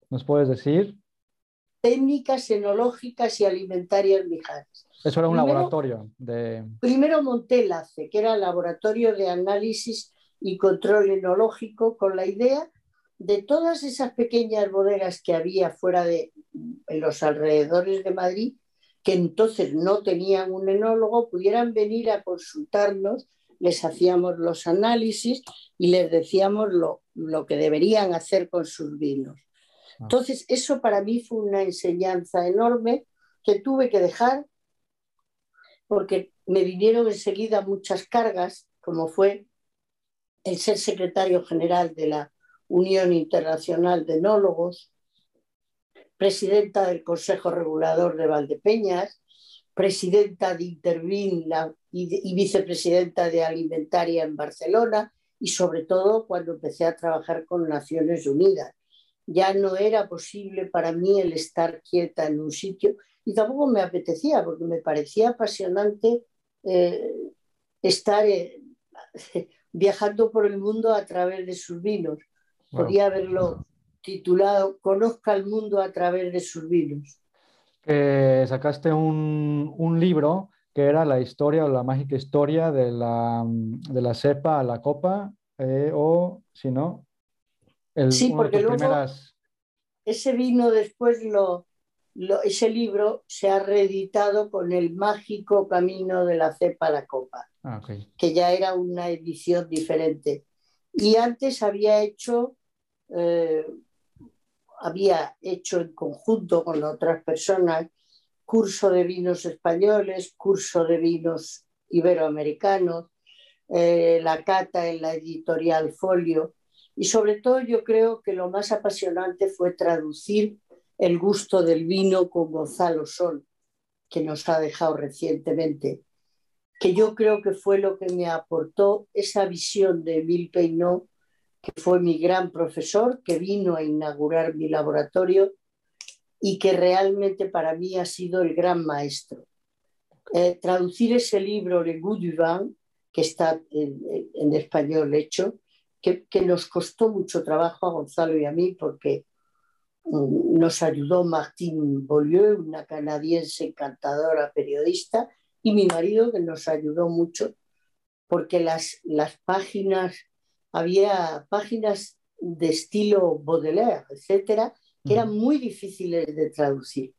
¿nos puedes decir? técnicas enológicas y alimentarias Mijares. Eso era un Primero- laboratorio de... Primero monté el ACE, que era el Laboratorio de Análisis y Control Enológico, con la idea de todas esas pequeñas bodegas que había fuera de en los alrededores de Madrid, que entonces no tenían un enólogo, pudieran venir a consultarnos, les hacíamos los análisis y les decíamos lo, lo que deberían hacer con sus vinos. Entonces, eso para mí fue una enseñanza enorme que tuve que dejar porque me vinieron enseguida muchas cargas, como fue el ser secretario general de la Unión Internacional de Enólogos, presidenta del Consejo Regulador de Valdepeñas, presidenta de Intervin y, de- y vicepresidenta de Alimentaria en Barcelona y sobre todo cuando empecé a trabajar con Naciones Unidas. Ya no era posible para mí el estar quieta en un sitio y tampoco me apetecía porque me parecía apasionante eh, estar eh, viajando por el mundo a través de sus vinos. Podía haberlo titulado Conozca el mundo a través de sus vinos. sacaste un, un libro que era la historia o la mágica historia de la, de la cepa a la copa, eh, o si no, el, Sí, porque luego- primeras... Ese vino después lo, lo- ese libro se ha reeditado con el mágico camino de la cepa a la copa. Ah, que ya era una edición diferente. Y antes había hecho, eh, había hecho en conjunto con otras personas curso de vinos españoles, curso de vinos iberoamericanos, eh, la cata en la editorial Folio. Y sobre todo yo creo que lo más apasionante fue traducir el gusto del vino con Gonzalo Sol, que nos ha dejado recientemente que yo creo que fue lo que me aportó esa visión de Emile Peinot, que fue mi gran profesor, que vino a inaugurar mi laboratorio y que realmente para mí ha sido el gran maestro. Eh, traducir ese libro, Le Goût du Vin, que está en, en español hecho, que, que, nos costó mucho trabajo a Gonzalo y a mí porque um, nos ayudó Martine Beaulieu, una canadiense encantadora periodista, y mi marido que nos ayudó mucho porque las, las páginas, había páginas de estilo Baudelaire, etcétera, que eran muy difíciles de traducir.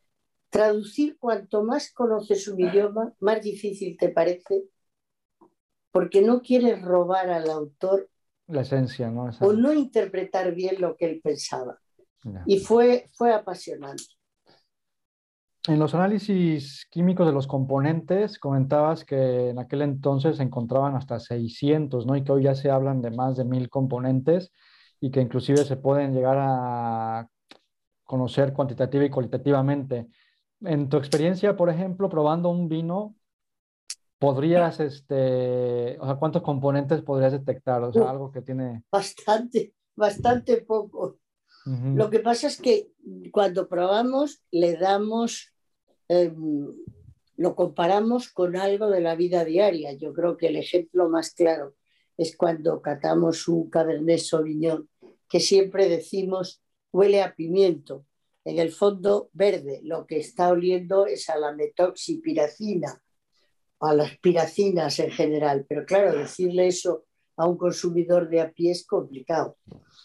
Traducir cuanto más conoces un idioma, más difícil te parece, porque no quieres robar al autor la esencia, ¿no? o no interpretar bien lo que él pensaba. Y fue, fue apasionante. En los análisis químicos de los componentes, comentabas que en aquel entonces se encontraban hasta 600, ¿no? Y que hoy ya se hablan de más de mil componentes y que inclusive se pueden llegar a conocer cuantitativa y cualitativamente. En tu experiencia, por ejemplo, probando un vino, podrías, este, o sea, ¿cuántos componentes podrías detectar? O sea, algo que tiene... Bastante, bastante poco. Lo que pasa es que cuando probamos le damos Em, lo comparamos con algo de la vida diaria. Yo creo que el ejemplo más claro es cuando catamos un Cabernet Sauvignon, que siempre decimos huele a pimiento. En el fondo verde, lo que está oliendo es a la metoxipiracina, a las piracinas en general. Pero claro, decirle eso a un consumidor de a pie es complicado.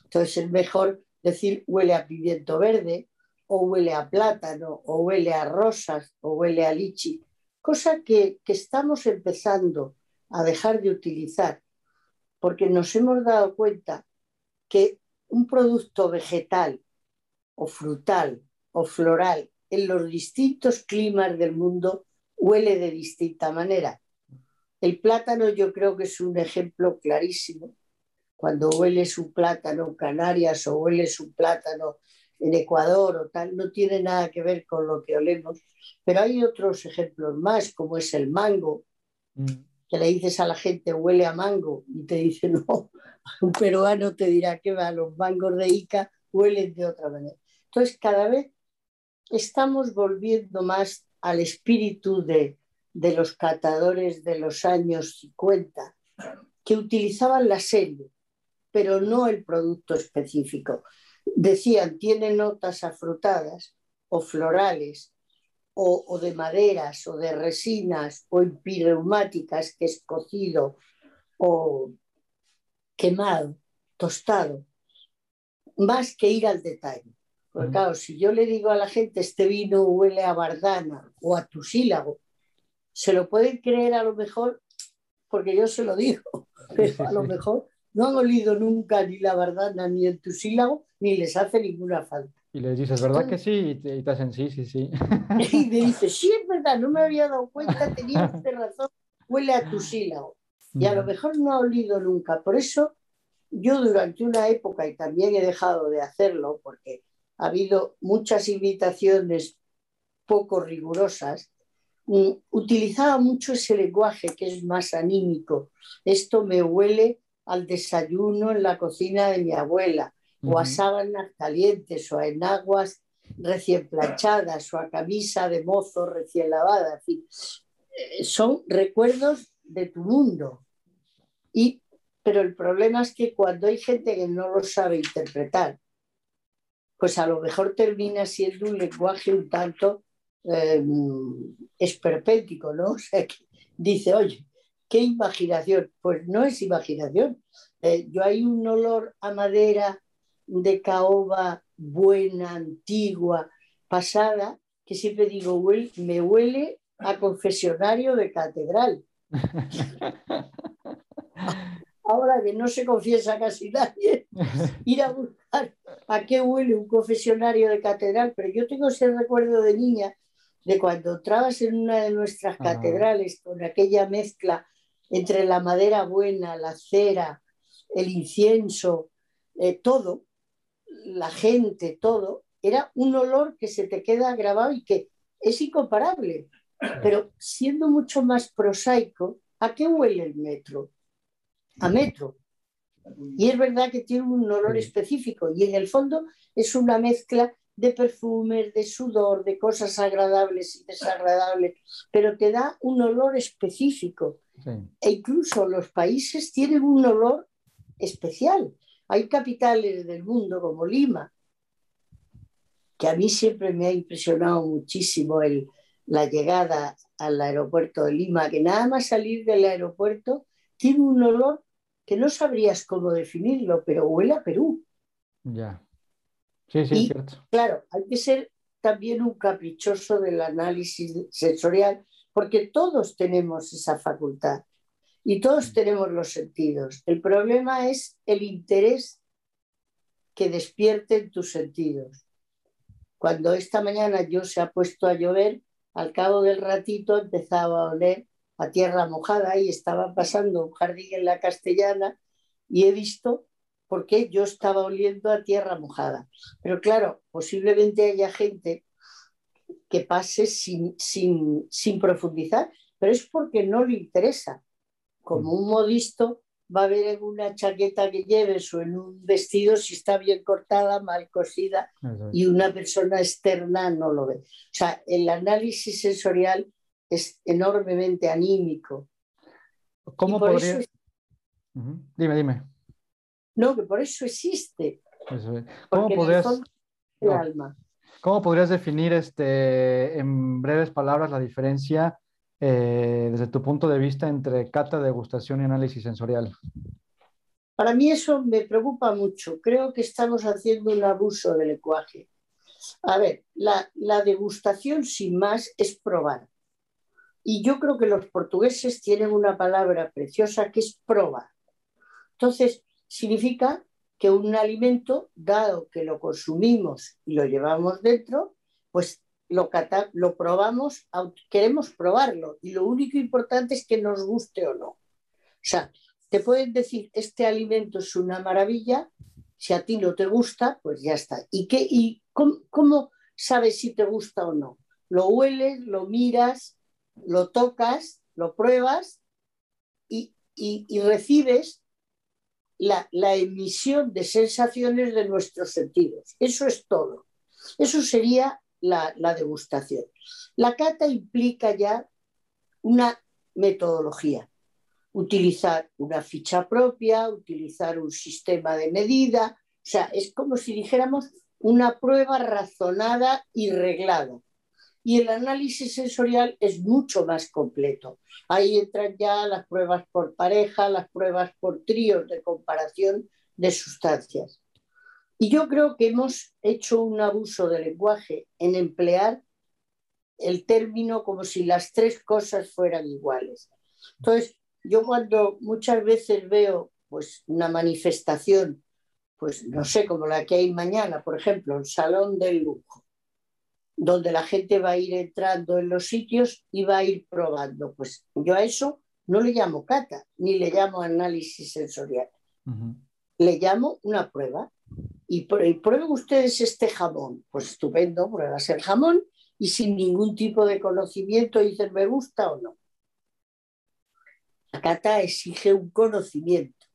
Entonces es mejor decir huele a pimiento verde o huele a plátano, o huele a rosas, o huele a lichi, cosa que, que estamos empezando a dejar de utilizar, porque nos hemos dado cuenta que un producto vegetal o frutal o floral en los distintos climas del mundo huele de distinta manera. El plátano yo creo que es un ejemplo clarísimo. Cuando huele su plátano Canarias o huele su plátano en Ecuador o tal, no tiene nada que ver con lo que olemos. Pero hay otros ejemplos más, como es el mango, mm. que le dices a la gente huele a mango y te dice no, un peruano te dirá que va, los mangos de Ica huelen de otra manera. Entonces, cada vez estamos volviendo más al espíritu de, de los catadores de los años 50, que utilizaban la serie, pero no el producto específico decían, tiene notas afrutadas o florales o, de maderas o de resinas o empireumáticas, que es cocido o quemado, tostado, más que ir al detalle. Porque claro, si yo le digo a la gente, este vino huele a bardana o a tusílago, se lo pueden creer a lo mejor porque yo se lo digo, pero a lo mejor no han olido nunca ni la bardana ni el tusílago, ni les hace ninguna falta. Y les dices, ¿verdad que sí? Y te, hacen sí, sí, sí. Y me dice, sí, es verdad, no me había dado cuenta, tenía razón, huele a tusílago. Y a lo mejor no ha olido nunca. Por eso yo durante una época, y también he dejado de hacerlo, porque ha habido muchas invitaciones poco rigurosas, mm, utilizaba mucho ese lenguaje que es más anímico. Esto me huele al desayuno en la cocina de mi abuela, o a sábanas calientes, o a enaguas recién planchadas, o a camisa de mozo recién lavada. En fin, eh, son recuerdos de tu mundo. Y, pero el problema es que cuando hay gente que no lo sabe interpretar, pues a lo mejor termina siendo un lenguaje un tanto eh, esperpéntico, ¿no? O sea, que dice, oye, ¿Qué imaginación? Pues no es imaginación. Eh, yo hay un olor a madera de caoba buena, antigua, pasada, que siempre digo, me huele a confesionario de catedral. Ahora que no se confiesa casi nadie, ir a buscar a qué huele un confesionario de catedral, pero yo tengo ese recuerdo de niña de cuando entrabas en una de nuestras catedrales con aquella mezcla entre la madera buena, la cera, el incienso, eh, todo, la gente, todo, era un olor que se te queda grabado y que es incomparable. Pero siendo mucho más prosaico, ¿a qué huele el metro? A metro. Y es verdad que tiene un olor específico y en el fondo es una mezcla de perfumes, de sudor, de cosas agradables y desagradables, pero te da un olor específico. E incluso los países tienen un olor especial. Hay capitales del mundo como Lima, que a mí siempre me ha impresionado muchísimo el, la llegada al aeropuerto de Lima, que nada más salir del aeropuerto tiene un olor que no sabrías cómo definirlo, pero huele a Perú. Ya. Sí, sí, es cierto. Claro, hay que ser también un caprichoso del análisis sensorial, porque todos tenemos esa facultad y todos mm. tenemos los sentidos. El problema es el interés que despierten tus sentidos. Cuando esta mañana yo se ha puesto a llover, al cabo del ratito empezaba a oler a tierra mojada y estaba pasando un jardín en la castellana y he visto por qué yo estaba oliendo a tierra mojada. Pero claro, posiblemente haya gente que pase sin, sin, sin profundizar, pero es porque no le interesa. Como un modisto va a ver en una chaqueta que lleves o en un vestido si está bien cortada, mal cosida y una persona externa no lo ve. O sea, el análisis sensorial es enormemente anímico. ¿Cómo podría...? Dime, dime. No, que por eso existe. ¿Cómo, podrías... ¿Cómo podrías definir este, en breves palabras la diferencia eh, desde tu punto de vista entre cata, degustación y análisis sensorial? Para mí eso me preocupa mucho. Creo que estamos haciendo un abuso del lenguaje. A ver, la, degustación sin más es probar. Y yo creo que los portugueses tienen una palabra preciosa que es probar. Entonces, significa que un alimento, dado que lo consumimos y lo llevamos dentro, pues lo, lo probamos, queremos probarlo y lo único importante es que nos guste o no. O sea, te pueden decir, este alimento es una maravilla, si a ti no te gusta, pues ya está. ¿Y, qué, y cómo, sabes si te gusta o no? Lo hueles, lo miras, lo tocas, lo pruebas y, recibes la, la, emisión de sensaciones de nuestros sentidos. Eso es todo. Eso sería la, degustación. La cata implica ya una metodología, utilizar una ficha propia, utilizar un sistema de medida, o sea, es como si dijéramos una prueba razonada y reglada. Y el análisis sensorial es mucho más completo. Ahí entran ya las pruebas por pareja, las pruebas por tríos de comparación de sustancias. Y yo creo que hemos hecho un abuso del lenguaje en emplear el término como si las tres cosas fueran iguales. Entonces, yo cuando muchas veces veo pues, una manifestación, pues no sé, como la que hay mañana, por ejemplo, el Salón del Lujo, donde la gente va a ir entrando en los sitios y va a ir probando, pues yo a eso no le llamo cata, ni le llamo análisis sensorial. Le llamo una prueba y, prueben ustedes este jamón. Pues estupendo, pruebas el jamón y sin ningún tipo de conocimiento dicen me gusta o no. La cata exige un conocimiento.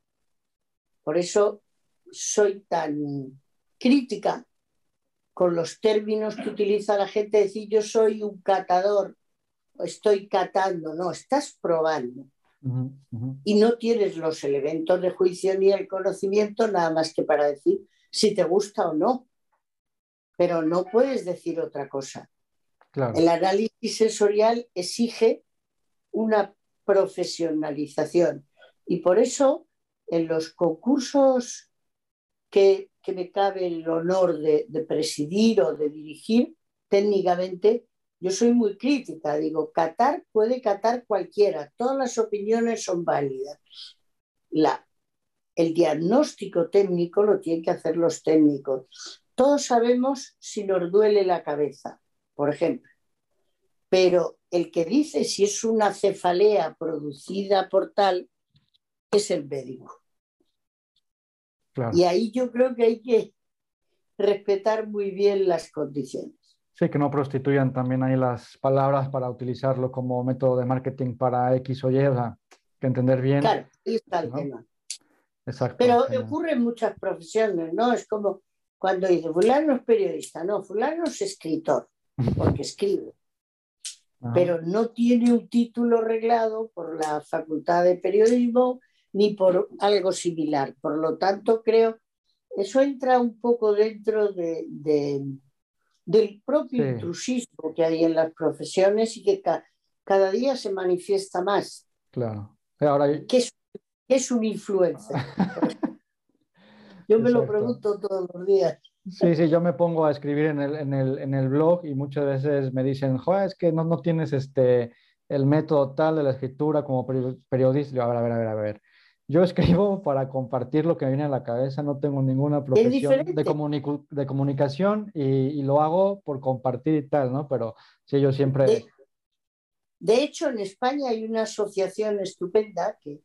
Por eso soy tan crítica con los términos que utiliza la gente, decir yo soy un catador, estoy catando, no, estás probando. Y no tienes los elementos de juicio ni el conocimiento nada más que para decir si te gusta o no, pero no puedes decir otra cosa. El análisis sensorial exige una profesionalización. Y por eso en los concursos que, me cabe el honor de, presidir o de dirigir, técnicamente yo soy muy crítica, digo, catar puede catar cualquiera, todas las opiniones son válidas. La el diagnóstico técnico lo tienen que hacer los técnicos. Todos sabemos si nos duele la cabeza, por ejemplo, pero el que dice si es una cefalea producida por tal es el médico. Y ahí yo creo que hay que respetar muy bien las condiciones. Sí, que no prostituyan también ahí las palabras para utilizarlo como método de marketing para X o Y, o sea, que entender bien. Claro, ahí está el tema. Pero ocurre en muchas profesiones, ¿no? Es como cuando dice, fulano es periodista, no, fulano es escritor, porque escribe. Pero no tiene un título reglado por la Facultad de Periodismo ni por algo similar. Por lo tanto, creo, eso entra un poco dentro de, del propio intrusismo que hay en las profesiones y que cada día se manifiesta más. Claro. Ahora, es un influencer? Yo me lo pregunto todos los días. Sí, sí, yo me pongo a escribir en el, en el, en el blog y muchas veces me dicen, Joder, es que no, no tienes este, el método tal de la escritura como periodista. a ver, a ver, a ver, a ver. Yo escribo para compartir lo que me viene a la cabeza, no tengo ninguna profesión de, de, comunicación y, y, lo hago por compartir y tal, ¿no? Pero sí, yo siempre... De, de hecho, en España hay una asociación estupenda que,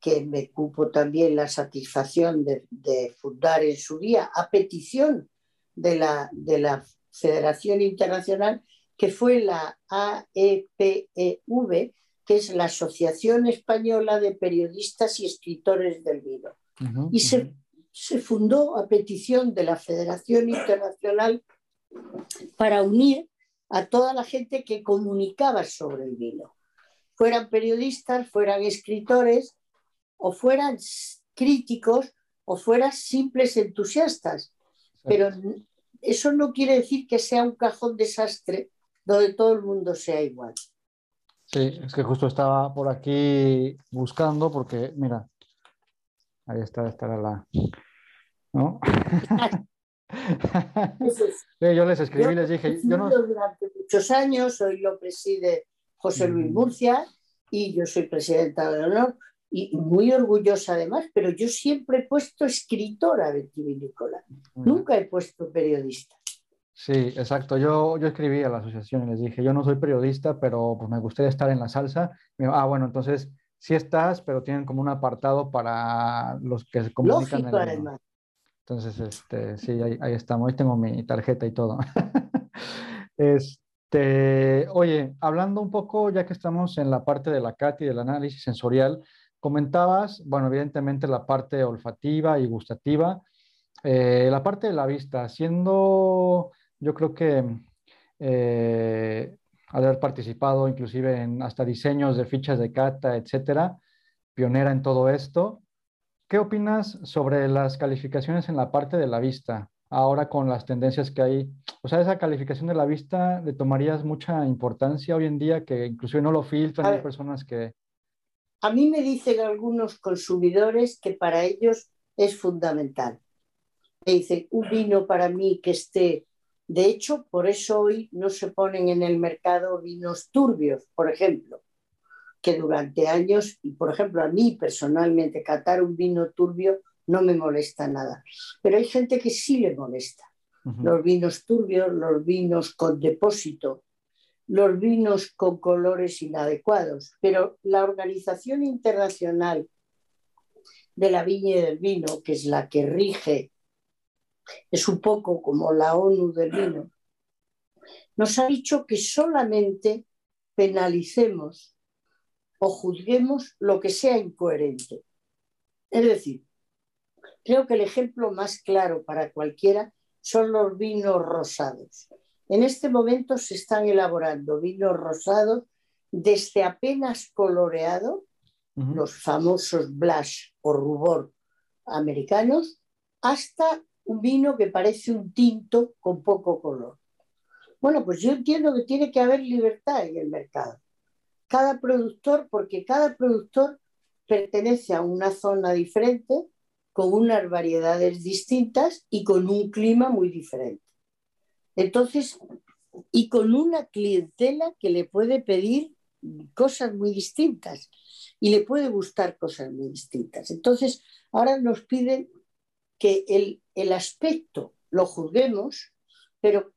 que me cupo también la satisfacción de, de, fundar en su día a petición de la, de la Federación Internacional, que fue la AEPEV, que es la Asociación Española de Periodistas y Escritores del Vino. y se, se, fundó a petición de la Federación Internacional para unir a toda la gente que comunicaba sobre el vino. Fueran periodistas, fueran escritores o fueran críticos o fueran simples entusiastas. Pero eso no quiere decir que sea un cajón desastre donde todo el mundo sea igual. Sí, es que justo estaba por aquí buscando porque, mira, ahí está, estará la... ¿No? yo les escribí y les dije... Yo no... Durante muchos años, hoy lo preside José Luis Murcia y yo soy presidenta de honor y muy orgullosa además, pero yo siempre he puesto escritora vitivinícola, nunca he puesto periodista. Sí, exacto. Yo, yo escribí a la asociación y les dije, yo no soy periodista, pero pues me gustaría estar en la salsa. ah, bueno, entonces sí estás, pero tienen como un apartado para los que se comunican. Lógico, además. Entonces, este, sí, ahí, ahí estamos. Ahí tengo mi tarjeta y todo. este, oye, hablando un poco, ya que estamos en la parte de la CAT y del análisis sensorial, comentabas, bueno, evidentemente la parte olfativa y gustativa, eh, la parte de la vista, siendo yo creo que eh, haber participado inclusive en hasta diseños de fichas de cata, etcétera, pionera en todo esto. ¿Qué opinas sobre las calificaciones en la parte de la vista? Ahora con las tendencias que hay, o sea, esa calificación de la vista le tomarías mucha importancia hoy en día que inclusive no lo filtran, hay personas que... A mí me dicen algunos consumidores que para ellos es fundamental. Me dicen, un vino para mí que esté de hecho, por eso hoy no se ponen en el mercado vinos turbios, por ejemplo, que durante años, y por ejemplo a mí personalmente, catar un vino turbio no me molesta nada, pero hay gente que sí le molesta. Los vinos turbios, los vinos con depósito, los vinos con colores inadecuados, pero la Organización Internacional de la Viña y del Vino, que es la que rige es un poco como la ONU del vino, nos ha dicho que solamente penalicemos o juzguemos lo que sea incoherente. Es decir, creo que el ejemplo más claro para cualquiera son los vinos rosados. En este momento se están elaborando vinos rosados desde apenas coloreado, los famosos blush o rubor americanos, hasta un vino que parece un tinto con poco color. Bueno, pues yo entiendo que tiene que haber libertad en el mercado. Cada productor, porque cada productor pertenece a una zona diferente, con unas variedades distintas y con un clima muy diferente. Entonces, y con una clientela que le puede pedir cosas muy distintas y le puede gustar cosas muy distintas. Entonces, ahora nos piden que el, el aspecto lo juzguemos, pero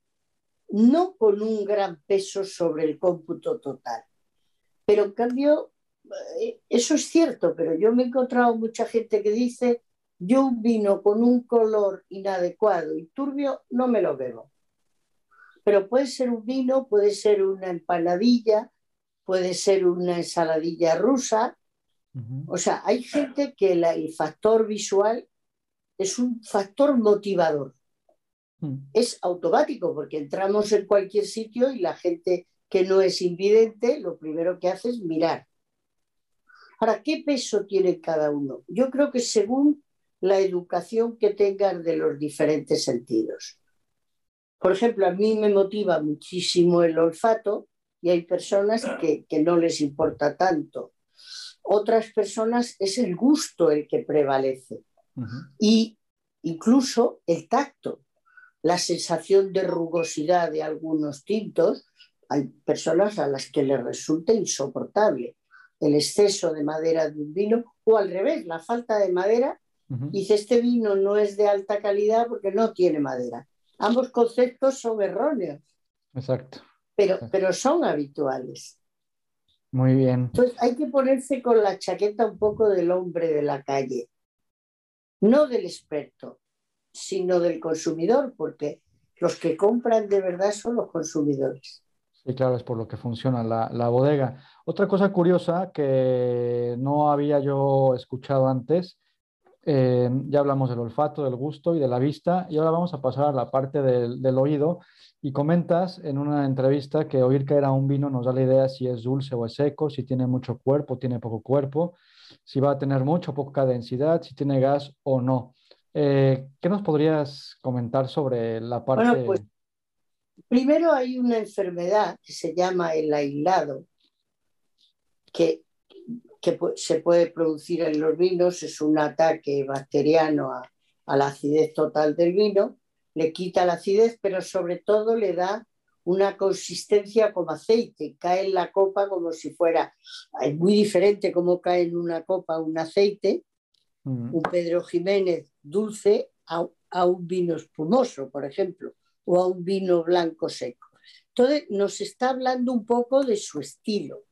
no con un gran peso sobre el cómputo total. Pero en cambio, eh, eso es cierto, pero yo me he encontrado mucha gente que dice, yo un vino con un color inadecuado y turbio no me lo bebo. Pero puede ser un vino, puede ser una empanadilla, puede ser una ensaladilla rusa. O sea, hay gente que el factor visual es un factor motivador. Hmm. Es automático porque entramos en cualquier sitio y la gente que no es invidente lo primero que hace es mirar. Ahora, ¿qué peso tiene cada uno? Yo creo que según la educación que tengan de los diferentes sentidos. Por ejemplo, a mí me motiva muchísimo el olfato y hay personas que, que no les importa tanto. Otras personas es el gusto el que prevalece y incluso el tacto. la sensación de rugosidad de algunos tintos. Hay personas a las que les resulta insoportable el exceso de madera de un vino o al revés, la falta de madera. Dice, este vino no es de alta calidad porque no tiene madera. Ambos conceptos son erróneos. Exacto. Pero, pero son habituales. Muy bien. Entonces hay que ponerse con la chaqueta un poco del hombre de la calle, no del experto, sino del consumidor, porque los que compran de verdad son los consumidores. Sí, claro, es por lo que funciona la, bodega. Otra cosa curiosa que no había yo escuchado antes, eh, ya hablamos del olfato, del gusto y de la vista, y ahora vamos a pasar a la parte del, del oído. Y comentas en una entrevista que oír caer a un vino nos da la idea si es dulce o es seco, si tiene mucho cuerpo, tiene poco cuerpo, si va a tener mucho o poca densidad, si tiene gas o no. Eh, ¿Qué nos podrías comentar sobre la parte? Pues primero hay una enfermedad que se llama el aislado, que, que se puede producir en los vinos, es un ataque bacteriano a la acidez total del vino le quita la acidez, pero sobre todo le da una consistencia como aceite, cae en la copa como si fuera, es muy diferente como cae en una copa un aceite, mm. un Pedro Jiménez dulce a, a, un vino espumoso, por ejemplo, o a un vino blanco seco. Entonces nos está hablando un poco de su estilo.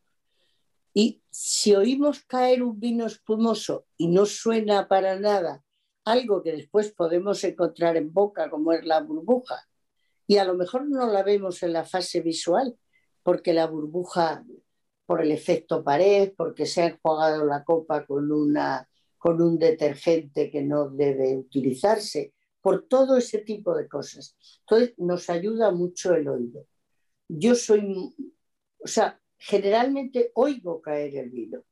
Y si oímos caer un vino espumoso y no suena para nada algo que después podemos encontrar en boca, como es la burbuja. Y a lo mejor no la vemos en la fase visual, porque la burbuja, por el efecto pared, porque se ha enjuagado la copa con, una, con un detergente que no debe utilizarse, por todo ese tipo de cosas. Entonces, nos ayuda mucho el oído. Yo soy, o sea, generalmente oigo caer el vino,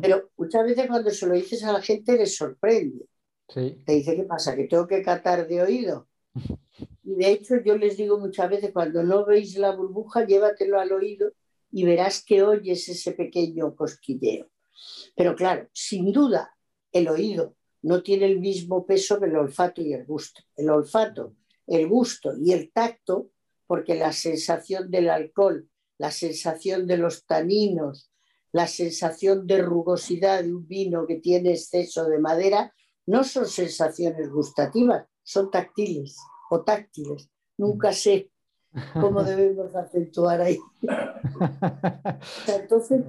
pero muchas veces cuando se lo dices a la gente les sorprende te dice, ¿qué pasa? ¿Que tengo que catar de oído? Y de hecho yo les digo muchas veces, cuando no veis la burbuja, llévatelo al oído y verás que oyes ese pequeño cosquilleo. Pero claro, sin duda, el oído no tiene el mismo peso que el olfato y el gusto. El olfato, el gusto y el tacto, porque la sensación del alcohol, la sensación de los taninos, la sensación de rugosidad de un vino que tiene exceso de madera, no son sensaciones gustativas, son táctiles o táctiles. Nunca sé cómo debemos acentuar ahí. Entonces,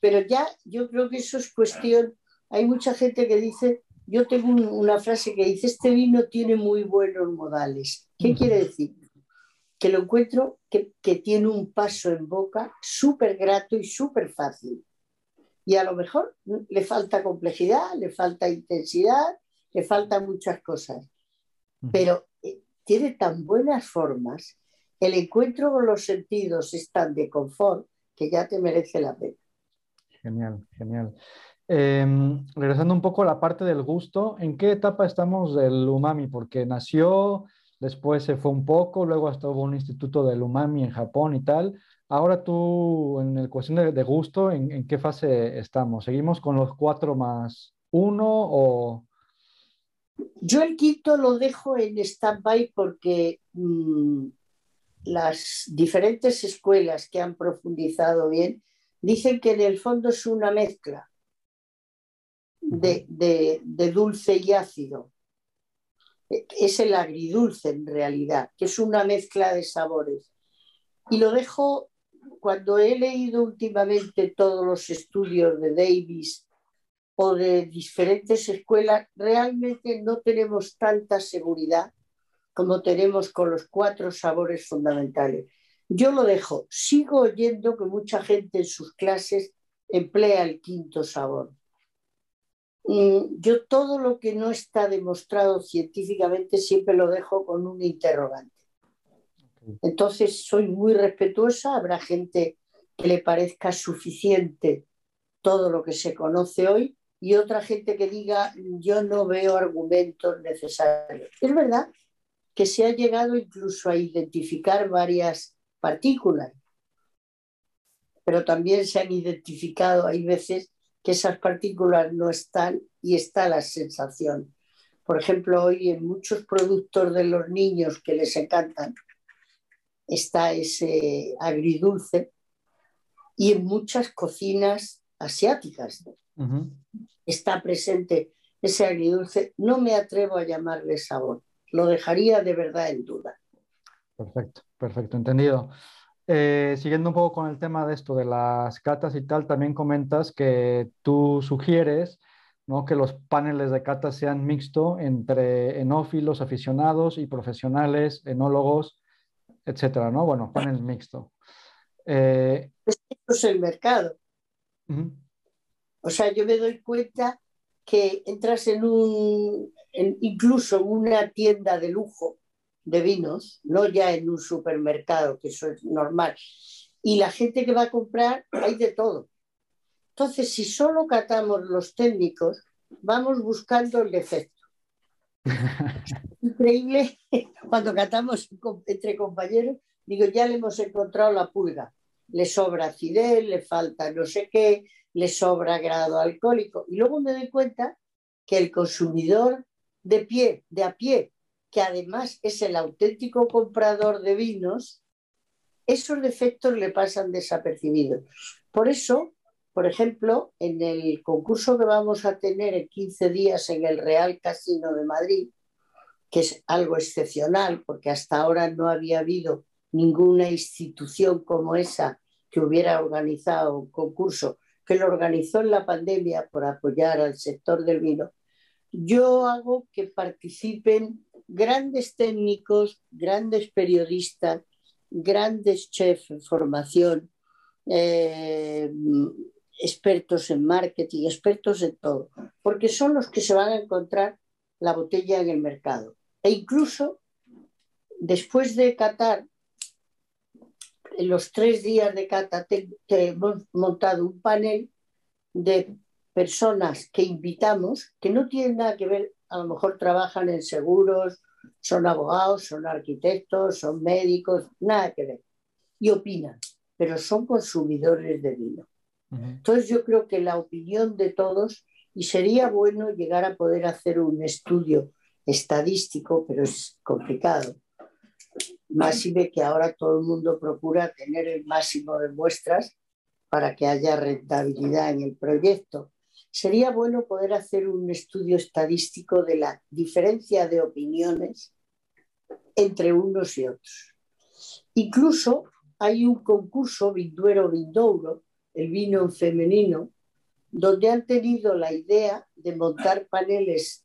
pero ya yo creo que eso es cuestión. Hay mucha gente que dice, yo tengo una frase que dice, este vino tiene muy buenos modales. ¿Qué quiere decir? Que lo encuentro que, que tiene un paso en boca súper grato y súper fácil y a lo mejor le falta complejidad, le falta intensidad, le faltan muchas cosas, pero eh, tiene tan buenas formas, el encuentro con los sentidos es tan de confort que ya te merece la pena. Genial, genial. Em, regresando un poco a la parte del gusto, ¿en qué etapa estamos del umami? Porque nació, después se fue un poco, luego hasta hubo un instituto del umami en Japón y tal. Ahora tú, en el cuestión de, gusto, ¿en, qué fase estamos? ¿Seguimos con los cuatro más uno o...? Yo el quinto lo dejo en stand-by porque mm, las diferentes escuelas que han profundizado bien dicen que en el fondo es una mezcla de, de dulce y ácido. Es el agridulce en realidad, que es una mezcla de sabores. Y lo dejo cuando he leído últimamente todos los estudios de Davis o de diferentes escuelas, realmente no tenemos tanta seguridad como tenemos con los cuatro sabores fundamentales. Yo lo dejo, sigo oyendo que mucha gente en sus clases emplea el quinto sabor. Mm, yo todo lo que no está demostrado científicamente siempre lo dejo con un interrogante. Entonces soy muy respetuosa, habrá gente que le parezca suficiente todo lo que se conoce hoy y otra gente que diga yo no veo argumentos necesarios. Es verdad que se ha llegado incluso a identificar varias partículas, pero también se han identificado, hay veces que esas partículas no están y está la sensación. Por ejemplo, hoy en muchos productos de los niños que les encantan está ese agridulce y en muchas cocinas asiáticas está presente ese agridulce. No me atrevo a llamarle sabor, lo dejaría de verdad en duda. Perfecto, perfecto, entendido. Eh, siguiendo un poco con el tema de esto de las catas y tal, también comentas que tú sugieres ¿no? que los paneles de cata sean mixto entre enófilos, aficionados y profesionales, enólogos, etcétera, ¿no? Bueno, panel mixto. Eh... Esto es el mercado. O sea, yo me doy cuenta que entras en un, incluso en una tienda de lujo de vinos, no ya en un supermercado, que eso es normal. Y la gente que va a comprar, hay de todo. Entonces, si solo catamos los técnicos, vamos buscando el defecto. Increíble, cuando catamos entre compañeros, digo, ya le hemos encontrado la pulga. Le sobra acidez, le falta no sé qué, le sobra grado alcohólico. Y luego me doy cuenta que el consumidor de pie, de a pie, que además es el auténtico comprador de vinos, esos defectos le pasan desapercibidos. Por eso, por ejemplo, en el concurso que vamos a tener en 15 días en el Real Casino de Madrid, que es algo excepcional porque hasta ahora no había habido ninguna institución como esa que hubiera organizado un concurso, que lo organizó en la pandemia por apoyar al sector del vino, yo hago que participen grandes técnicos, grandes periodistas, grandes chefs en formación, eh, expertos en marketing, expertos en todo, porque son los que se van a encontrar la botella en el mercado. E incluso después de catar, en los tres días de cata, te, hemos montado un panel de personas que invitamos que no tienen nada que ver, a lo mejor trabajan en seguros, son abogados, son arquitectos, son médicos, nada que ver. Y opinan, pero son consumidores de vino. Entonces yo creo que la opinión de todos, y sería bueno llegar a poder hacer un estudio estadístico, pero es complicado. Ve que ahora todo el mundo procura tener el máximo de muestras para que haya rentabilidad en el proyecto. Sería bueno poder hacer un estudio estadístico de la diferencia de opiniones entre unos y otros. Incluso hay un concurso Vinduero Vindouro, el vino femenino, donde han tenido la idea de montar paneles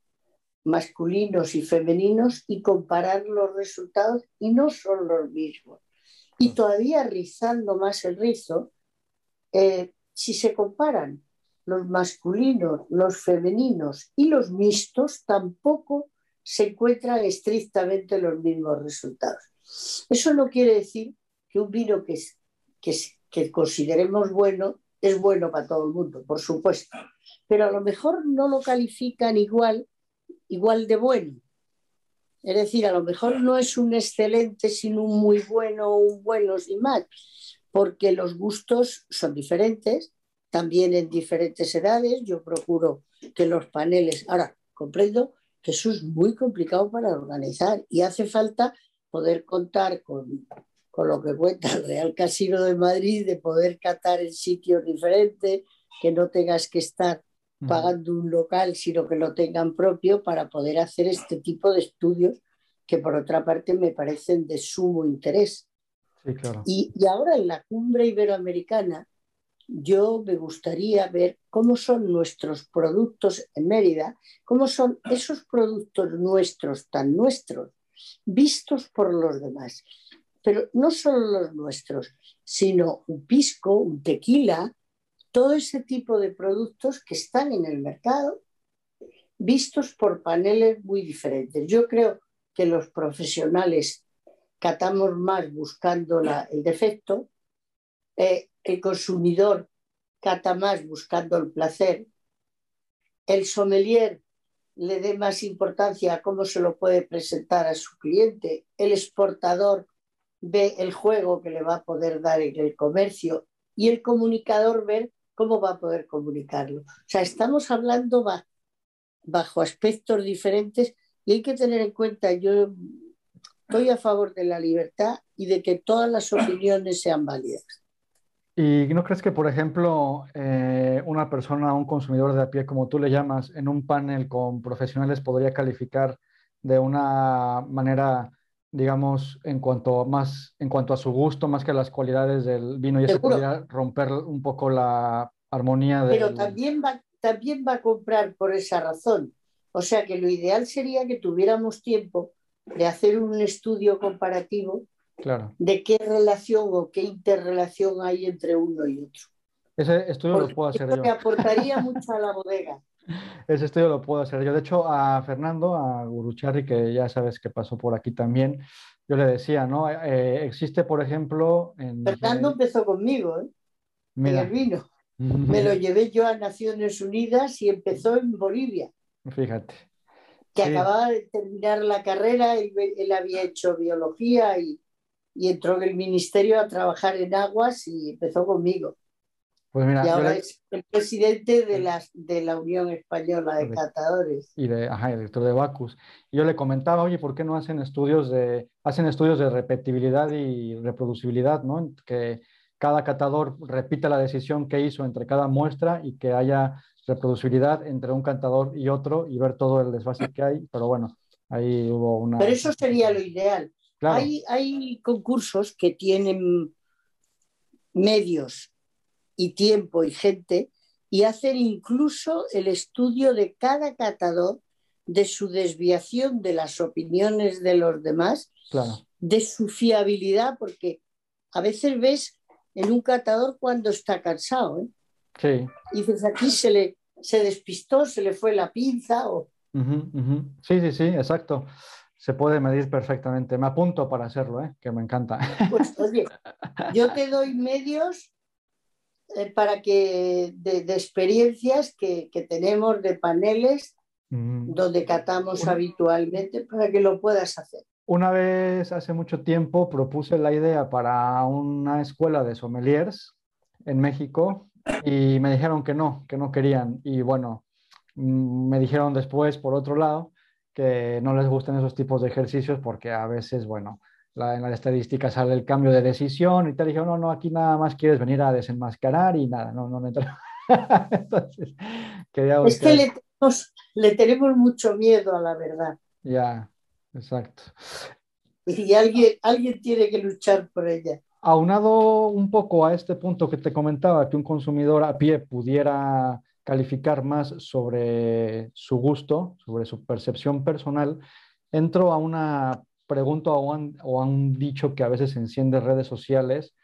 masculinos y femeninos y comparar los resultados y no son los mismos. Y todavía rizando más el rizo, eh, si se comparan los masculinos, los femeninos y los mixtos, tampoco se encuentran estrictamente los mismos resultados. Eso no quiere decir que un vino que, que, que consideremos bueno es bueno para todo el mundo, por supuesto, pero a lo mejor no lo califican igual igual de bueno. Es decir, a lo mejor no es un excelente, sino un muy bueno un bueno sin más, porque los gustos son diferentes, también en diferentes edades. Yo procuro que los paneles, ahora comprendo que eso es muy complicado para organizar y hace falta poder contar con, con lo que cuenta el Real Casino de Madrid, de poder catar en sitios diferentes, que no tengas que estar pagando un local, sino que lo tengan propio para poder hacer este tipo de estudios que por otra parte me parecen de sumo interés. y, y, ahora en la cumbre iberoamericana, yo me gustaría ver cómo son nuestros productos en Mérida, cómo son esos productos nuestros, tan nuestros, vistos por los demás. Pero no solo los nuestros, sino un pisco, un tequila, todo ese tipo de productos que están en el mercado vistos por paneles muy diferentes. Yo creo que los profesionales catamos más buscando el defecto, eh, el consumidor cata más buscando el placer, el sommelier le dé más importancia a cómo se lo puede presentar a su cliente, el exportador ve el juego que le va a poder dar en el comercio y el comunicador ver cómo va a poder comunicarlo. O sea, estamos hablando bajo aspectos diferentes y hay que tener en cuenta, yo estoy a favor de la libertad y de que todas las opiniones sean válidas. ¿Y no crees que, por ejemplo, eh, una persona, un consumidor de a pie, como tú le llamas, en un panel con profesionales podría calificar de una manera, digamos, en cuanto, más, en cuanto a su gusto, más que a las cualidades del vino, y eso podría romper un poco la armonía de... Pero también va, también va a comprar por esa razón. O sea que lo ideal sería que tuviéramos tiempo de hacer un estudio comparativo claro. de qué relación o qué interrelación hay entre uno y otro. Ese estudio lo puedo hacer yo. me aportaría mucho a la bodega. Ese estudio lo puedo hacer yo. De hecho, a Fernando, a Gurucharri, que ya sabes que pasó por aquí también, yo le decía, ¿no? Eh, existe, por ejemplo... En, Fernando empezó conmigo, ¿eh? Mira. el vino. Me lo llevé yo a Naciones Unidas y empezó en Bolivia. Fíjate. Que acababa de terminar la carrera, él, él había hecho biología y, y, entró en el ministerio a trabajar en aguas y empezó conmigo. Pues mira, y ahora es el presidente de, las, de la Unión Española de Catadores. Y de, ajá, director de Bacus. Y yo le comentaba, oye, ¿por qué no hacen estudios de, hacen estudios de repetibilidad y reproducibilidad, ¿no? Que cada catador repita la decisión que hizo entre cada muestra y que haya reproducibilidad entre un cantador y otro y ver todo el desfase que hay, pero bueno, ahí hubo una... Pero eso sería lo ideal. Hay, hay concursos que tienen medios y tiempo y gente y hacen incluso el estudio de cada catador, de su desviación de las opiniones de los demás, de su fiabilidad, porque a veces ves en un catador cuando está cansado. ¿eh? Sí. Y dices, aquí se le se despistó, se le fue la pinza. O... Sí, sí, sí, exacto. Se puede medir perfectamente. Me apunto para hacerlo, ¿eh? que me encanta. Pues oye, yo te doy medios eh, para que de, experiencias que, que, tenemos de paneles donde catamos habitualmente para que lo puedas hacer. Una vez, hace mucho tiempo, propuse la idea para una escuela de sommeliers en México y me dijeron que no, que no querían. Y bueno, mm, me dijeron después, por otro lado, que no les gustan esos tipos de ejercicios porque a veces, bueno, en la estadística sale el cambio de decisión y te dijeron, no, no, aquí nada más quieres venir a desenmascarar y nada, no, no, no. Entonces, Es que le tenemos, le tenemos mucho miedo a la verdad. Ya, Exacto. Y alguien, alguien tiene que luchar por ella. Aunado un poco a este punto que te comentaba, que un consumidor a pie pudiera calificar más sobre su gusto, sobre su percepción personal, entro a una pregunta o a un, dicho que a veces enciende redes sociales,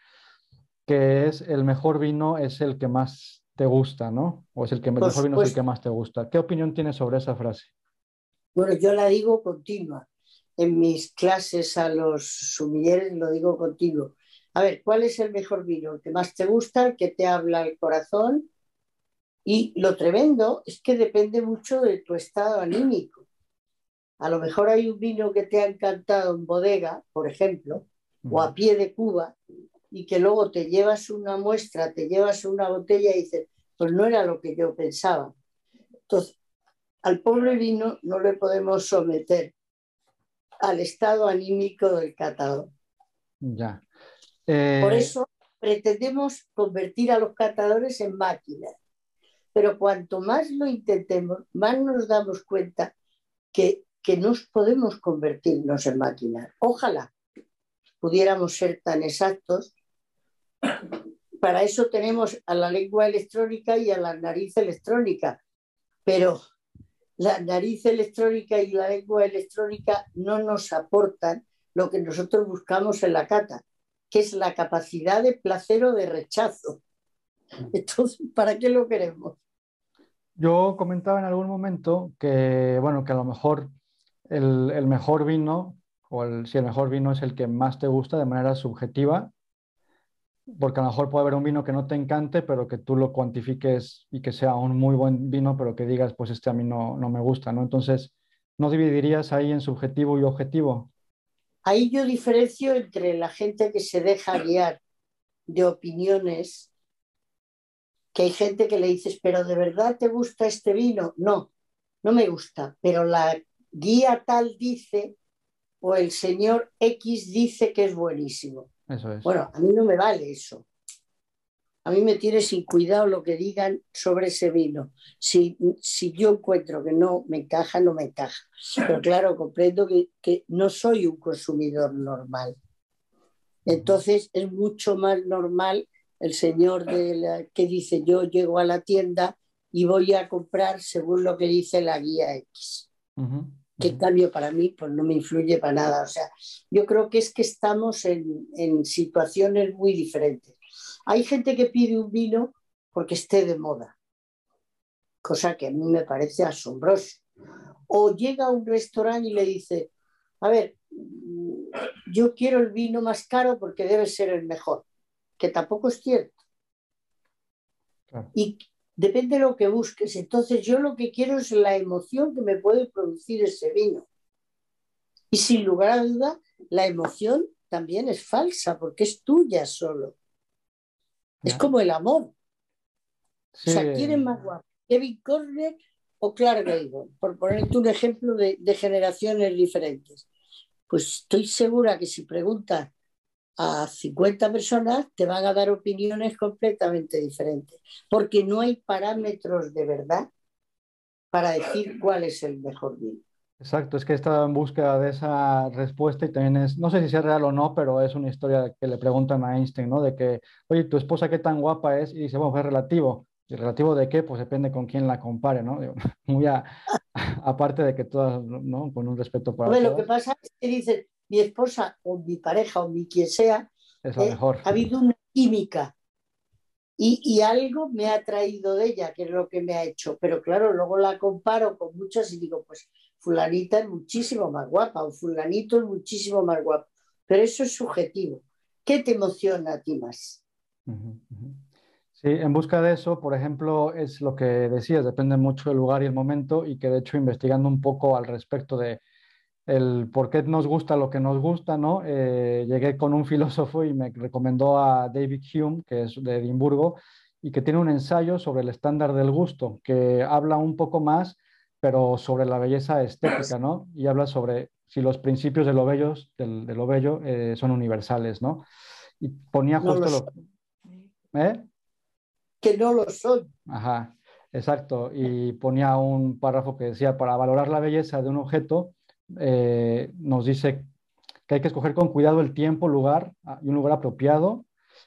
que es el mejor vino es el que más te gusta, ¿no? O es el que mejor vino es el que más te gusta. ¿Qué opinión tienes sobre esa frase? Bueno, yo la digo continua en mis clases a los sumilleres, lo digo contigo. A ver, ¿cuál es el mejor vino? ¿El que más te gusta? ¿El que te habla el corazón? Y lo tremendo es que depende mucho de tu estado anímico. A lo mejor hay un vino que te ha encantado en bodega, por ejemplo, o a pie de Cuba, y que luego te llevas una muestra, te llevas una botella y dices, pues no era lo que yo pensaba. Entonces, al pobre vino no le podemos someter al estado anímico del catador. Ya. Por eh, eso pretendemos convertir a los catadores en máquinas. Pero cuanto más lo intentemos, más nos damos cuenta que, que no podemos convertirnos en máquinas. Ojalá pudiéramos ser tan exactos. Para eso tenemos a la lengua electrónica y a la nariz electrónica. Pero la nariz electrónica y la lengua electrónica no nos aportan lo que nosotros buscamos en la cata, que es la capacidad de placer o de rechazo. Entonces, ¿para qué lo queremos? Yo comentaba en algún momento que, bueno, que a lo mejor el, mejor vino, o si el mejor vino es el que más te gusta de manera subjetiva, porque a lo mejor puede haber un vino que no te encante, pero que tú lo cuantifiques y que sea un muy buen vino, pero que digas, pues este a mí no, no me gusta, ¿no? Entonces, ¿no dividirías ahí en subjetivo y objetivo? Ahí yo diferencio entre la gente que se deja guiar de opiniones, que hay gente que le dices, pero ¿de verdad te gusta este vino? No, no me gusta, pero la guía tal dice o el señor X dice que es buenísimo. Eso es. Bueno, a mí no me vale eso. A mí me tiene sin cuidado lo que digan sobre ese vino. Si, si yo encuentro que no me encaja, no me encaja. Pero claro, comprendo que, que no soy un consumidor normal. Entonces es mucho más normal el señor de la, que dice yo llego a la tienda y voy a comprar según lo que dice la guía X. Que en cambio para mí pues no me influye para nada. O sea, yo creo que es que estamos en, en situaciones muy diferentes. Hay gente que pide un vino porque esté de moda, cosa que a mí me parece asombroso. O llega a un restaurante y le dice, a ver, yo quiero el vino más caro porque debe ser el mejor, que tampoco es cierto. Y depende de lo que busques. Entonces yo lo que quiero es la emoción que me puede producir ese vino. Y sin lugar a duda, la emoción también es falsa porque es tuya solo. Es como el amor. O sea, ¿quién más guapo? ¿Kevin Corner o Clark Gable? Por ponerte un ejemplo de generaciones diferentes. Pues estoy segura que si preguntas a 50 personas te van a dar opiniones completamente diferentes, porque no hay parámetros de verdad para decir cuál es el mejor vino. Exacto, es que estaba en búsqueda de esa respuesta y también es, no sé si es real o no, pero es una historia que le preguntan a Einstein, ¿no? De que, oye, tu esposa qué tan guapa es, y dice, bueno, es relativo. ¿Y relativo de qué? Pues depende con quién la compare, ¿no? Muy aparte de que todas, ¿no? Con un respeto para bueno, Lo que pasa es que dices, mi esposa o mi pareja o mi quien sea, es eh, mejor. ha habido una química y, y, algo me ha traído de ella, que es lo que me ha hecho. Pero claro, luego la comparo con muchas y digo, pues fulanita es muchísimo más guapa o fulanito es muchísimo más guapo. Pero eso es subjetivo. ¿Qué te emociona a ti más? Sí, en busca de eso, por ejemplo, es lo que decías, depende mucho del lugar y el momento y que de hecho investigando un poco al respecto de el por qué nos gusta lo que nos gusta, ¿no? Eh, llegué con un filósofo y me recomendó a David Hume, que es de Edimburgo, y que tiene un ensayo sobre el estándar del gusto, que habla un poco más, pero sobre la belleza estética, ¿no? Y habla sobre si los principios de lo bello, del, de lo bello eh, son universales, ¿no? Y ponía justo lo... ¿Eh? Que no lo son. Ajá, exacto. Y ponía un párrafo que decía, para valorar la belleza de un objeto, eh, nos dice que hay que escoger con cuidado el tiempo, lugar ah, y un lugar apropiado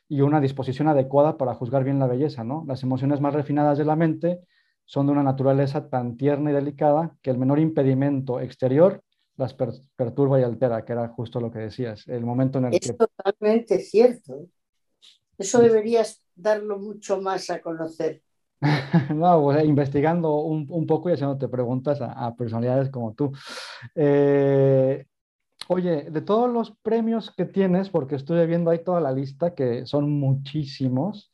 y una disposición adecuada para juzgar bien la belleza, ¿no? Las emociones más refinadas de la mente son de una naturaleza tan tierna y delicada que el menor impedimento exterior las perturba y altera, que era justo lo que decías, el momento en el es que... totalmente cierto. Eso deberías darlo mucho más a conocer. no, investigando un, un, poco y haciéndote preguntas a, personalidades como tú. Eh, oye, de todos los premios que tienes, porque estuve viendo ahí toda la lista, que son muchísimos,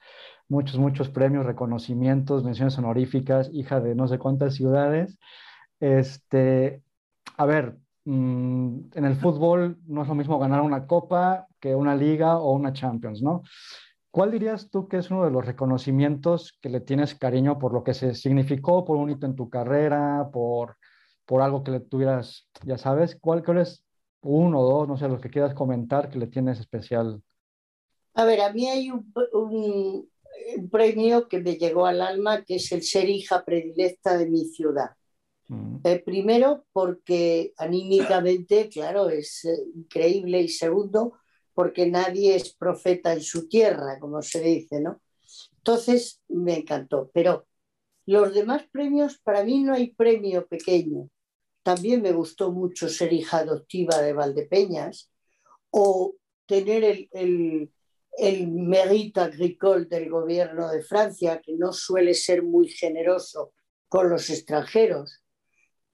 muchos, muchos premios, reconocimientos, menciones honoríficas, hija de no sé cuántas ciudades. Este, a ver, mm, en el fútbol no es lo mismo ganar una copa que una liga o una Champions, ¿no? ¿Cuál dirías tú que es uno de los reconocimientos que le tienes cariño por lo que se significó, por un hito en tu carrera, por, por algo que le tuvieras, ya sabes? ¿Cuál, es uno o dos, no sé, lo que quieras comentar que le tienes especial? A ver, a mí hay un, un, premio que me llegó al alma, que es el ser hija predilecta de mi ciudad. Mm. Eh, primero, porque anímicamente, claro, es eh, increíble. Y segundo, porque nadie es profeta en su tierra, como se dice, ¿no? Entonces me encantó, pero los demás premios, para mí no hay premio pequeño. También me gustó mucho ser hija adoptiva de Valdepeñas o tener el, el, el mérite agricole del gobierno de Francia, que no suele ser muy generoso con los extranjeros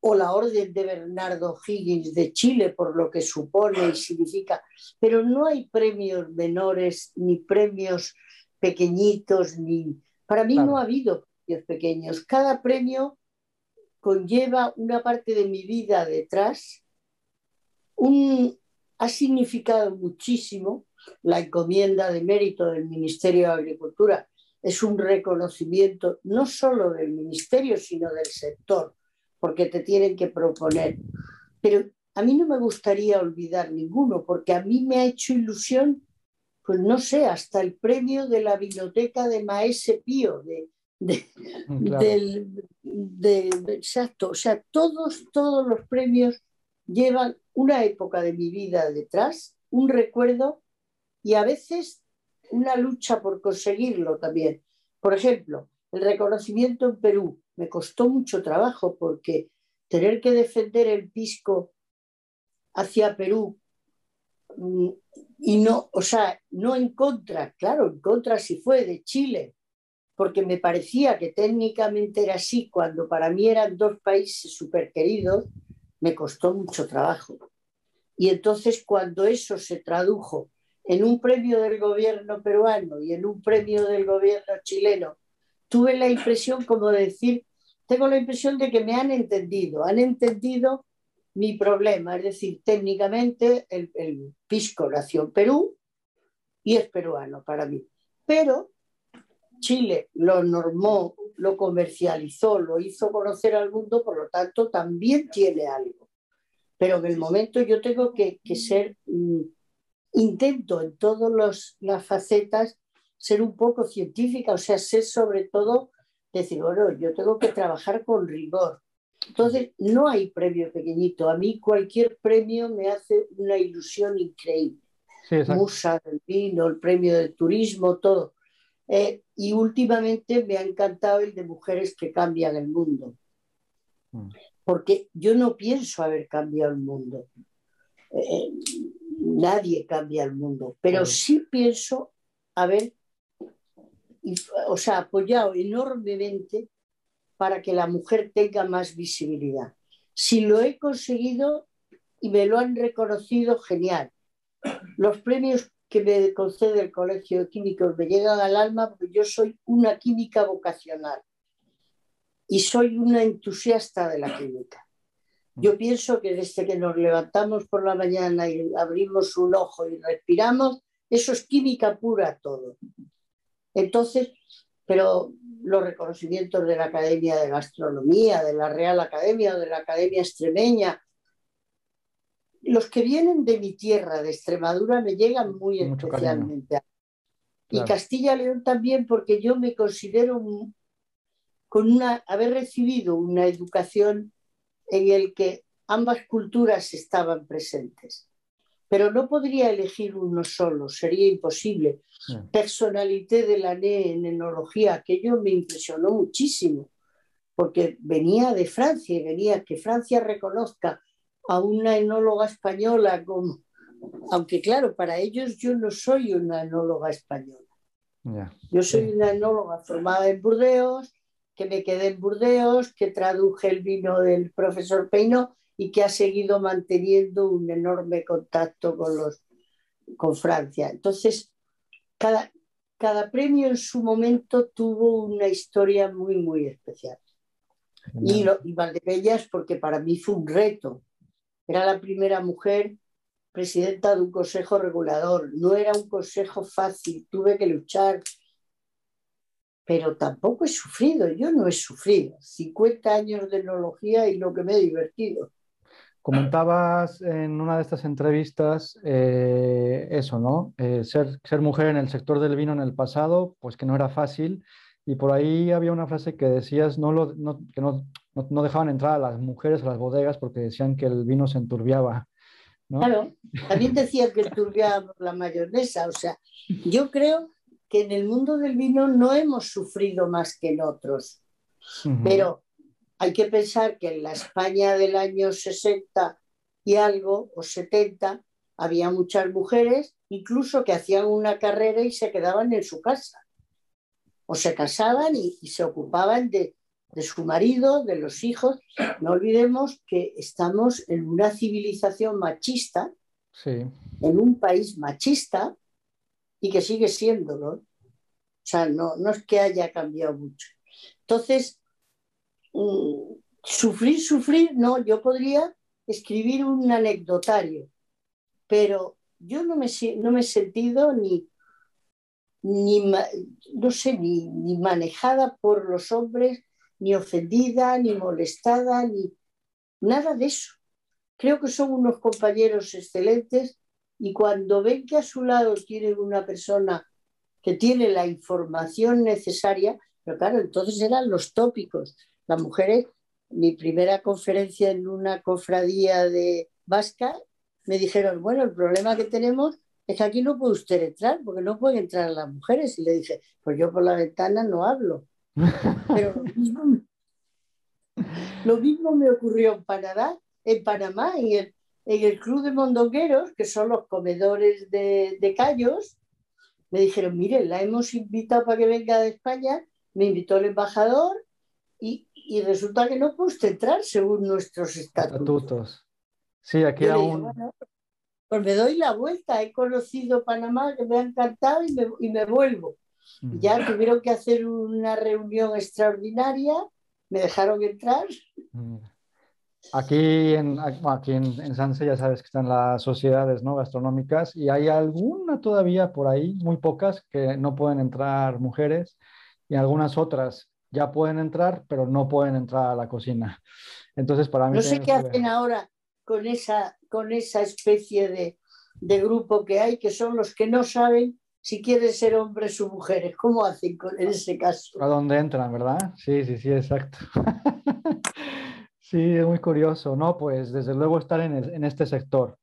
o la Orden de Bernardo Higgins de Chile, por lo que supone y significa, pero no hay premios menores ni premios pequeñitos, ni... Para mí no ha habido premios pequeños. Cada premio conlleva una parte de mi vida detrás. Un... Ha significado muchísimo la encomienda de mérito del Ministerio de Agricultura. Es un reconocimiento no solo del Ministerio, sino del sector porque te tienen que proponer. Pero a mí no me gustaría olvidar ninguno, porque a mí me ha hecho ilusión, pues no sé, hasta el premio de la biblioteca de Maese Pío, de, mm, del, exacto, o sea, todos, todos los premios llevan una época de mi vida detrás, un recuerdo y a veces una lucha por conseguirlo también. Por ejemplo, el reconocimiento en Perú me costó mucho trabajo porque tener que defender el pisco hacia Perú mm, y no, o sea, no en contra, claro, en contra si fue de Chile, porque me parecía que técnicamente era así, cuando para mí eran dos países súper queridos, me costó mucho trabajo. Y entonces cuando eso se tradujo en un premio del gobierno peruano y en un premio del gobierno chileno, tuve la impresión como de decir, tengo la impresión de que me han entendido, han entendido mi problema, es decir, técnicamente el, el pisco nació en Perú y es peruano para mí, pero Chile lo normó, lo comercializó, lo hizo conocer al mundo, por lo tanto también tiene algo. Pero en el momento yo tengo que, ser, mm, intento en todas las facetas ser un poco científica, o sea, ser sobre todo, decir, bueno, yo tengo que trabajar con rigor. Entonces, no hay premio pequeñito. A mí cualquier premio me hace una ilusión increíble. Musa del vino, el premio del turismo, todo. Eh, y últimamente me ha encantado el de mujeres que cambian el mundo. Mm. Porque yo no pienso haber cambiado el mundo. Eh, nadie cambia el mundo, pero sí pienso haber o sea, apoyado enormemente para que la mujer tenga más visibilidad. Si lo he conseguido y me lo han reconocido, genial. Los premios que me concede el Colegio de Químicos me llegan al alma porque yo soy una química vocacional y soy una entusiasta de la química. Yo pienso que desde que nos levantamos por la mañana y abrimos un ojo y respiramos, eso es química pura todo. Entonces, pero los reconocimientos de la Academia de Gastronomía, de la Real Academia o de la Academia Extremeña, los que vienen de mi tierra, de Extremadura, me llegan muy especialmente. Y Castilla León también, porque yo me considero con una, haber recibido una educación en el que ambas culturas estaban presentes. Pero no podría elegir uno solo, sería imposible. Personalité de la NE en enología, aquello me impresionó muchísimo, porque venía de Francia y venía que Francia reconozca a una enóloga española aunque claro, para ellos yo no soy una enóloga española. Yo soy una enóloga formada en Burdeos, que me quedé en Burdeos, que traduje el vino del profesor Peino y que ha seguido manteniendo un enorme contacto con, los, con Francia. Entonces, cada, cada premio en su momento tuvo una historia muy, muy especial. Y, lo, y Valdebellas, porque para mí fue un reto, era la primera mujer presidenta de un consejo regulador. No era un consejo fácil, tuve que luchar, pero tampoco he sufrido. Yo no he sufrido. 50 años de enología y lo que me he divertido. Comentabas en una de estas entrevistas eh, eso, ¿no? Eh, ser, ser mujer en el sector del vino en el pasado, pues que no era fácil. Y por ahí había una frase que decías no lo, no, que no, no, dejaban entrar a las mujeres a las bodegas porque decían que el vino se enturbiaba. Claro, también decían que enturbiaba la mayonesa. O sea, yo creo que en el mundo del vino no hemos sufrido más que en otros. Pero hay que pensar que en la España del año 60 y algo, o 70, había muchas mujeres, incluso que hacían una carrera y se quedaban en su casa. O se casaban y se ocupaban de, de su marido, de los hijos. No olvidemos que estamos en una civilización machista, en un país machista y que sigue siéndolo. O sea, no, no es que haya cambiado mucho. Entonces, sufrir, sufrir, no, yo podría escribir un anecdotario, pero yo no me, no me he sentido ni, ni no sé, ni, ni manejada por los hombres ni ofendida, ni molestada, ni nada de eso. Creo que son unos compañeros excelentes y cuando ven que a su lado tienen una persona que tiene la información necesaria, pero claro, entonces eran los tópicos. Las mujeres, mi primera conferencia en una cofradía de vasca, me dijeron, bueno, el problema que tenemos es que aquí no puede usted entrar, porque no pueden entrar las mujeres. Y le dije, pues yo por la ventana no hablo. Pero lo mismo, me ocurrió en Panamá, en Panamá, en el, en el Club de Mondongueros, que son los comedores de, de callos, me dijeron, mire, la hemos invitado para que venga de España, me invitó el embajador y, y resulta que no puede entrar según nuestros estatutos. Sí, aquí aún... pues me doy la vuelta, he conocido Panamá, que me ha encantado y me, y me vuelvo. Mm. Ya tuvieron que hacer una reunión extraordinaria, me dejaron entrar. Mm. Aquí en, aquí en, en, Sanse ya sabes que están las sociedades ¿no? gastronómicas y hay alguna todavía por ahí, muy pocas, que no pueden entrar mujeres y algunas otras ya pueden entrar, pero no pueden entrar a la cocina. Entonces, para mí... No sé qué hacen ahora con esa, con esa especie de, de grupo que hay, que son los que no saben si quieren ser hombres o mujeres. ¿Cómo hacen en ese caso? ¿A dónde entran, verdad? Sí, sí, sí, exacto. sí, es muy curioso, ¿no? Pues desde luego estar en, en este sector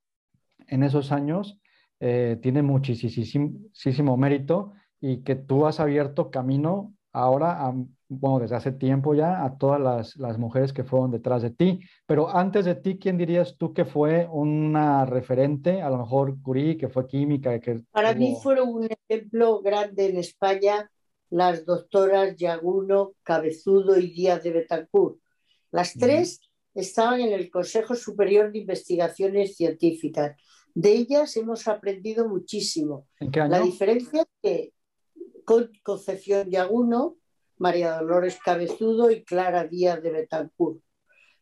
en esos años eh, tiene muchísimo mérito y que tú has abierto camino ahora a bueno, desde hace tiempo ya, a todas las, las, mujeres que fueron detrás de ti. Pero antes de ti, ¿quién dirías tú que fue una referente? A lo mejor Curie, que fue química. Que Para mí fueron un ejemplo grande en España las doctoras Yaguno, Cabezudo y Díaz de Betancourt. Las tres estaban en el Consejo Superior de Investigaciones Científicas. De ellas hemos aprendido muchísimo. ¿En qué año? La diferencia es que Concepción Yaguno María Dolores Cabezudo y Clara Díaz de Betancourt.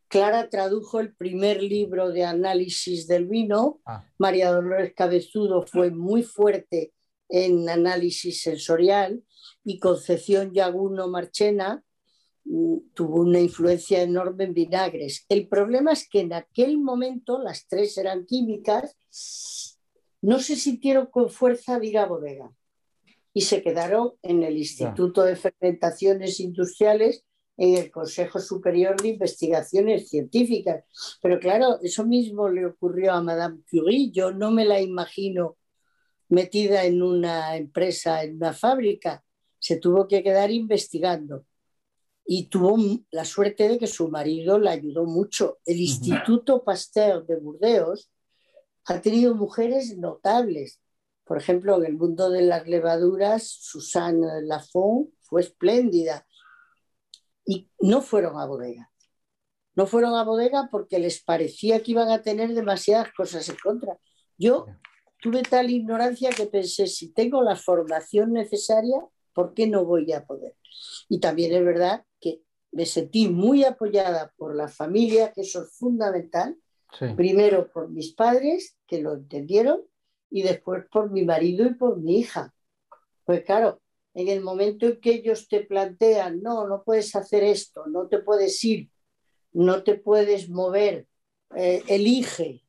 Clara tradujo el primer libro de análisis del vino. Ah. María Dolores Cabezudo fue muy fuerte en análisis sensorial y Concepción Yaguno Marchena mm, tuvo una influencia enorme en vinagres. El problema es que en aquel momento las tres eran químicas, no se sintieron con fuerza de ir a bodega y se quedaron en el Instituto de Fermentaciones Industriales en el Consejo Superior de Investigaciones Científicas. Pero claro, eso mismo le ocurrió a Madame Curie. Yo no me la imagino metida en una empresa, en una fábrica. Se tuvo que quedar investigando. Y tuvo la suerte de que su marido la ayudó mucho. El Instituto Pasteur de Burdeos ha tenido mujeres notables. Por ejemplo, en el mundo de las levaduras, Susana Lafont fue espléndida y no fueron a bodega. No fueron a bodega porque les parecía que iban a tener demasiadas cosas en contra. Yo tuve tal ignorancia que pensé, si tengo la formación necesaria, ¿por qué no voy a poder? Y también es verdad que me sentí muy apoyada por la familia, que eso es fundamental. Primero por mis padres, que lo entendieron, y después por mi marido y por mi hija. Pues claro, en el momento en que ellos te plantean, no, no puedes hacer esto, no te puedes ir, no te puedes mover, eh, elige,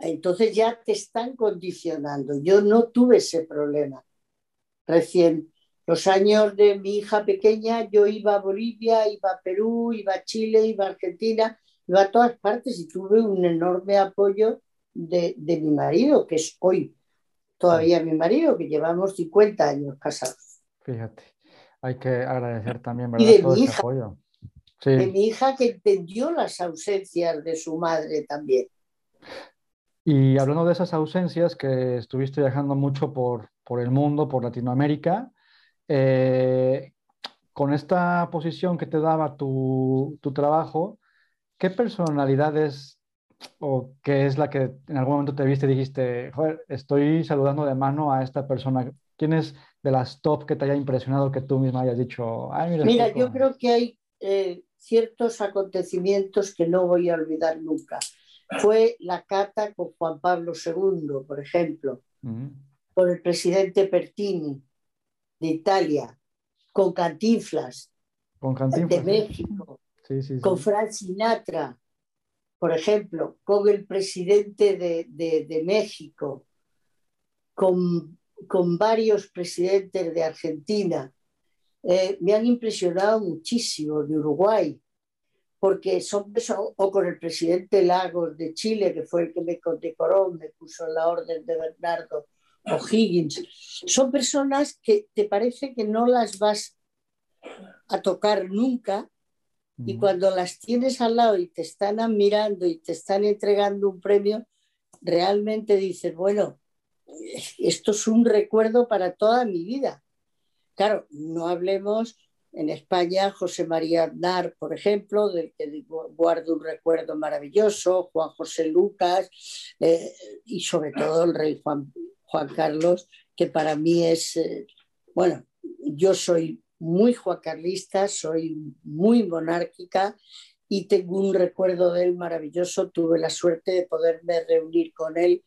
entonces ya te están condicionando. Yo no tuve ese problema. Recién, los años de mi hija pequeña, yo iba a Bolivia, iba a Perú, iba a Chile, iba a Argentina, iba a todas partes y tuve un enorme apoyo de, mi marido, que es hoy todavía mi marido, que llevamos 50 años casados. Fíjate, hay que agradecer también ¿verdad? Y de mi hija, apoyo. De mi hija que entendió las ausencias de su madre también. Y hablando de esas ausencias, que estuviste viajando mucho por, por el mundo, por Latinoamérica, eh, con esta posición que te daba tu, tu trabajo, ¿qué personalidades o qué es la que en algún momento te viste y dijiste, joder, estoy saludando de mano a esta persona? ¿Quién es de las top que te haya impresionado que tú misma hayas dicho? mira, yo creo que hay eh, ciertos acontecimientos que no voy a olvidar nunca. Fue la cata con Juan Pablo II, por ejemplo, con el presidente Pertini de Italia, con Cantinflas, con de México, con Frank Sinatra, por ejemplo, con el presidente de, México, con, varios presidentes de Argentina. Eh, me han impresionado muchísimo de Uruguay, porque son o con el presidente Lagos de Chile, que fue el que me condecoró, me puso la orden de Bernardo O'Higgins. Son personas que te parece que no las vas a tocar nunca y cuando las tienes al lado y te están admirando y te están entregando un premio, realmente dices, bueno, esto es un recuerdo para toda mi vida. Claro, no hablemos en España, José María Aznar, por ejemplo, del que guardo un recuerdo maravilloso, Juan José Lucas eh, y sobre todo el rey Juan, Juan Carlos, que para mí es, eh, bueno, yo soy muy juacarlista, soy muy monárquica y tengo un recuerdo de él maravilloso. Tuve la suerte de poderme reunir con él,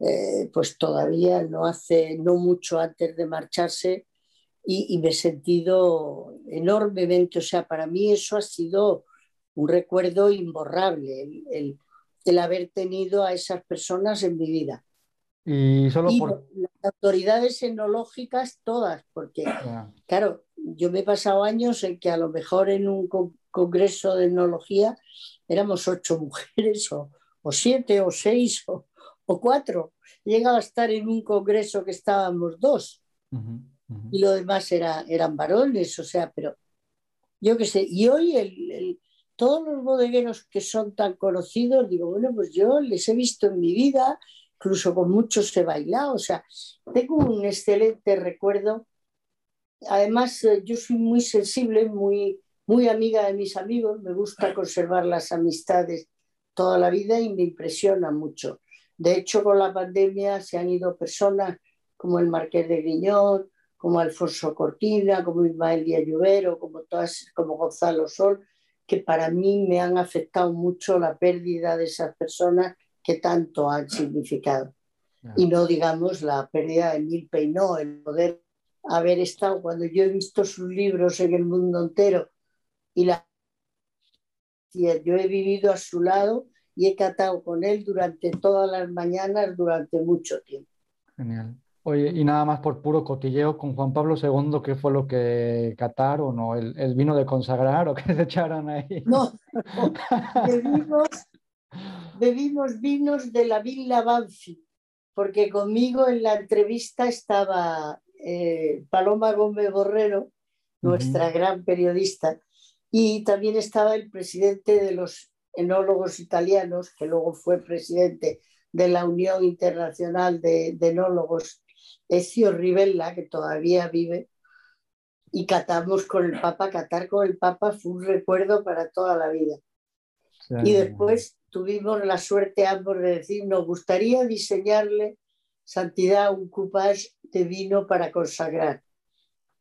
eh, pues todavía no hace, no mucho antes de marcharse y, me he sentido enormemente, o sea, para mí eso ha sido un recuerdo imborrable, el, el haber tenido a esas personas en mi vida. Y solo por... Las autoridades etnológicas todas, porque, claro, yo me he pasado años en que a lo mejor en un congreso de etnología éramos ocho mujeres o, siete o seis o, cuatro. Llegaba a estar en un congreso que estábamos dos y lo demás era, eran varones, o sea, pero yo qué sé. Y hoy el, todos los bodegueros que son tan conocidos, digo, bueno, pues yo les he visto en mi vida, incluso con muchos he bailado, o sea, tengo un excelente recuerdo. Además, eh, yo soy muy sensible, muy, muy amiga de mis amigos, me gusta conservar las amistades toda la vida y me impresiona mucho. De hecho, con la pandemia se han ido personas como el Marqués de Griñón, como Alfonso Cortina, como Ismael Díaz Lluvero, como, todas, como Gonzalo Sol, que para mí me han afectado mucho la pérdida de esas personas que tanto han significado. Y no digamos la pérdida de Mil Peinó, el poder haber estado, cuando yo he visto sus libros en el mundo entero y la yo he vivido a su lado y he catado con él durante todas las mañanas durante mucho tiempo. Genial. Oye, y nada más por puro cotilleo con Juan Pablo II, ¿qué fue lo que cataron o el, el vino de consagrar o qué se echaron ahí? No, no. bebimos bebimos vinos de la Villa Banfi, porque conmigo en la entrevista estaba eh, Paloma Gómez Borrero, nuestra gran periodista, y también estaba el presidente de los enólogos italianos, que luego fue presidente de la Unión Internacional de, Enólogos, Ezio Rivella, que todavía vive, y catamos con el Papa. Catar con el Papa fue un recuerdo para toda la vida. Y después tuvimos la suerte ambos de decir, nos gustaría diseñarle santidad un coupage de vino para consagrar.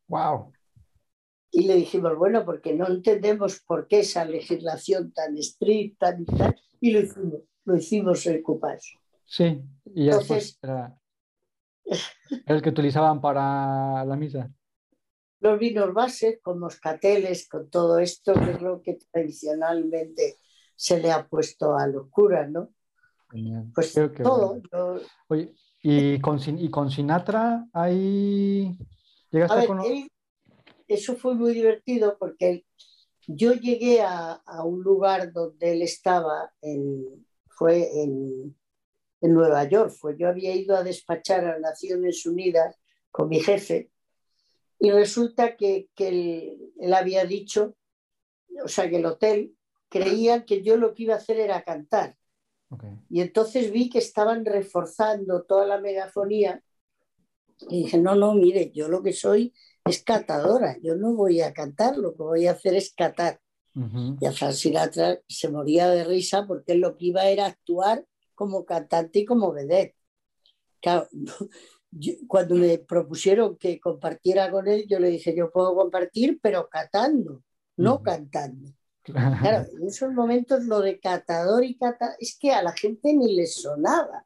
Wow. Y le dijimos, bueno, porque no entendemos por qué esa legislación tan estricta y tal, y lo hicimos, lo hicimos el coupage. Sí, y Entonces, era el que utilizaban para la misa. Los vinos base, con moscateles, con todo esto, que es lo que tradicionalmente se le ha puesto a locura, ¿no? Pues todo. Oye, ¿y con, ¿y con Sinatra ahí llegaste a, ver, eso fue muy divertido porque yo llegué a, un lugar donde él estaba, fue en, Nueva York, fue, yo había ido a despachar a Naciones Unidas con mi jefe y resulta que, él había dicho, o sea, que el hotel creían que yo lo que iba a hacer era cantar. Y entonces vi que estaban reforzando toda la megafonía y dije, no, no, mire, yo lo que soy es catadora, yo no voy a cantar, lo que voy a hacer es catar. Y a Frank Sinatra se moría de risa porque lo que iba era actuar como cantante y como vedette. cuando me propusieron que compartiera con él, yo le dije, yo puedo compartir, pero catando, no cantando. Claro, en esos momentos lo de catador y cata es que a la gente ni le sonaba.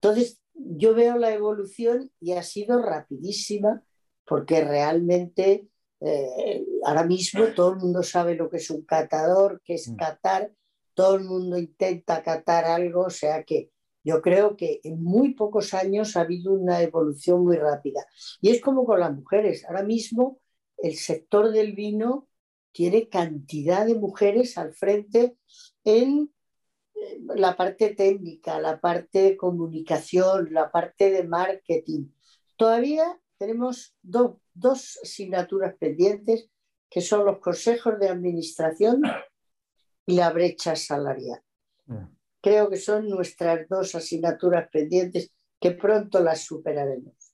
Entonces, yo veo la evolución y ha sido rapidísima porque realmente eh, ahora mismo todo el mundo sabe lo que es un catador, que es mm. catar, todo el mundo intenta catar algo, o sea que yo creo que en muy pocos años ha habido una evolución muy rápida. Y es como con las mujeres. Ahora mismo el sector del vino tiene cantidad de mujeres al frente en eh, la parte técnica, la parte de comunicación, la parte de marketing. Todavía tenemos dos asignaturas pendientes, que son los consejos de administración y la brecha salarial. Mm. Creo que son nuestras dos asignaturas pendientes que pronto las superaremos.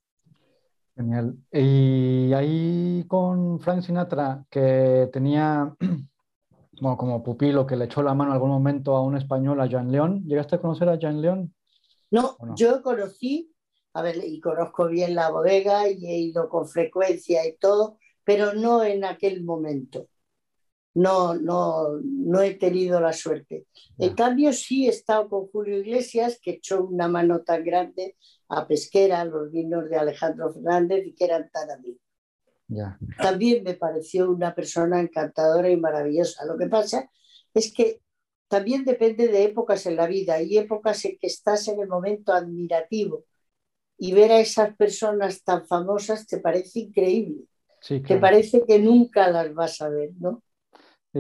Genial. Y ahí con Frank Sinatra, que tenía como pupilo, que le echó la mano en algún momento a un español, a Jean León. ¿Llegaste a conocer a Jean León? No, yo conocí, a ver, y conozco bien la bodega y he ido con frecuencia y todo, pero no en aquel momento. No, no, no he tenido la suerte. En cambio, sí he estado con Julio Iglesias, que echó una mano tan grande a Pesquera, los vinos de Alejandro Fernández y que eran tan amigos. También me pareció una persona encantadora y maravillosa. Lo que pasa es que también depende de épocas en la vida. Hay épocas en que estás en el momento admirativo y ver a esas personas tan famosas te parece increíble. Te parece que nunca las vas a ver, ¿no?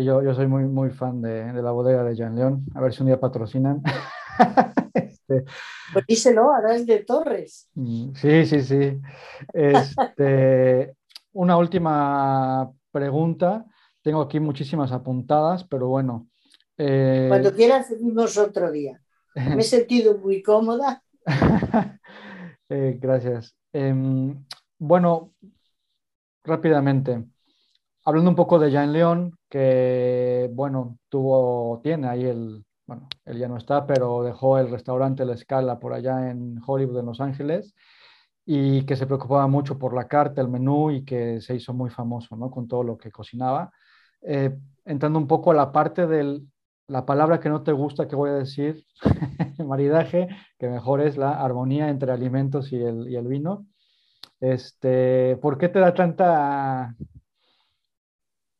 Yo, yo soy muy, muy fan de, de la bodega de Jean León. A ver si un día patrocinan. Este, pues díselo, ahora es de Torres. Mm, sí, sí, sí. Este, una última pregunta. Tengo aquí muchísimas apuntadas, pero bueno. Eh, Cuando quieras, seguimos otro día. Me he sentido muy cómoda. Eh, gracias. Em, bueno, rápidamente. Hablando un poco de Jean León, que bueno, tuvo, tiene ahí el, bueno, él ya no está, pero dejó el restaurante La Escala por allá en Hollywood, en Los Ángeles, y que se preocupaba mucho por la carta, el menú y que se hizo muy famoso, ¿no? Con todo lo que cocinaba. Eh, entrando un poco a la parte de la palabra que no te gusta que voy a decir, maridaje, que mejor es la armonía entre alimentos y el, y el vino. Este, ¿Por qué te da tanta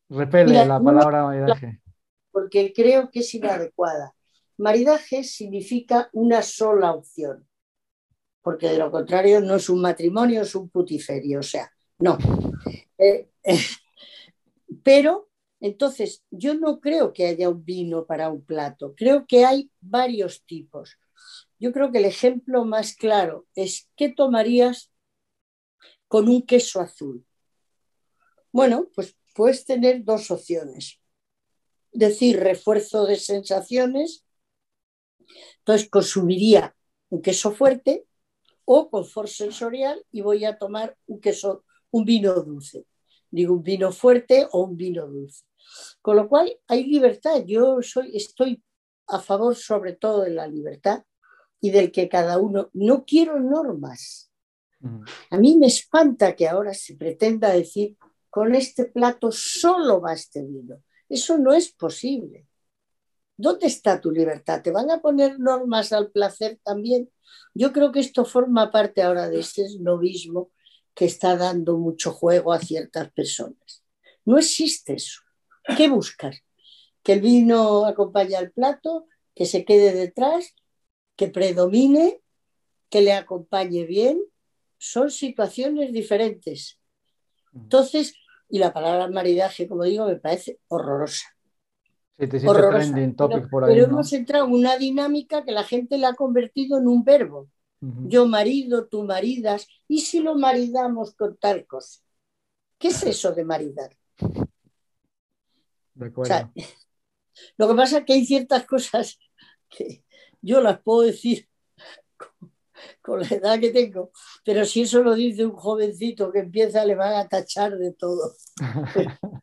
repele la palabra maridaje? porque creo que es inadecuada. Maridaje significa una sola opción, porque de lo contrario no es un matrimonio, es un putiferio, o sea, no. Eh, eh, pero entonces yo no creo que haya un vino para un plato, creo que hay varios tipos. Yo creo que el ejemplo más claro es qué tomarías con un queso azul. Bueno, pues puedes tener dos opciones decir refuerzo de sensaciones, entonces consumiría un queso fuerte o confort sensorial y voy a tomar un queso, un vino dulce. Digo un vino fuerte o un vino dulce. Con lo cual hay libertad. Yo soy, estoy a favor sobre todo de la libertad y del que cada uno, no quiero normas. A mí me espanta que ahora se pretenda decir, con este plato solo va este vino. Eso no es posible. ¿Dónde está tu libertad? ¿Te van a poner normas al placer también? Yo creo que esto forma parte ahora de ese novismo que está dando mucho juego a ciertas personas. No existe eso. ¿Qué buscas? Que el vino acompañe al plato, que se quede detrás, que predomine, que le acompañe bien. Son situaciones diferentes. Entonces, y la palabra maridaje, como digo, me parece horrorosa. Sí, te trending topic por ahí. Pero hemos entrado en una dinámica que la gente la ha convertido en un verbo. Yo marido, tú maridas, ¿y si lo maridamos con tal cosa? ¿Qué es eso de maridar? De acuerdo. lo que pasa es que hay ciertas cosas que yo las puedo decir con la edad que tengo, pero si eso lo dice un jovencito que empieza, le van a tachar de todo.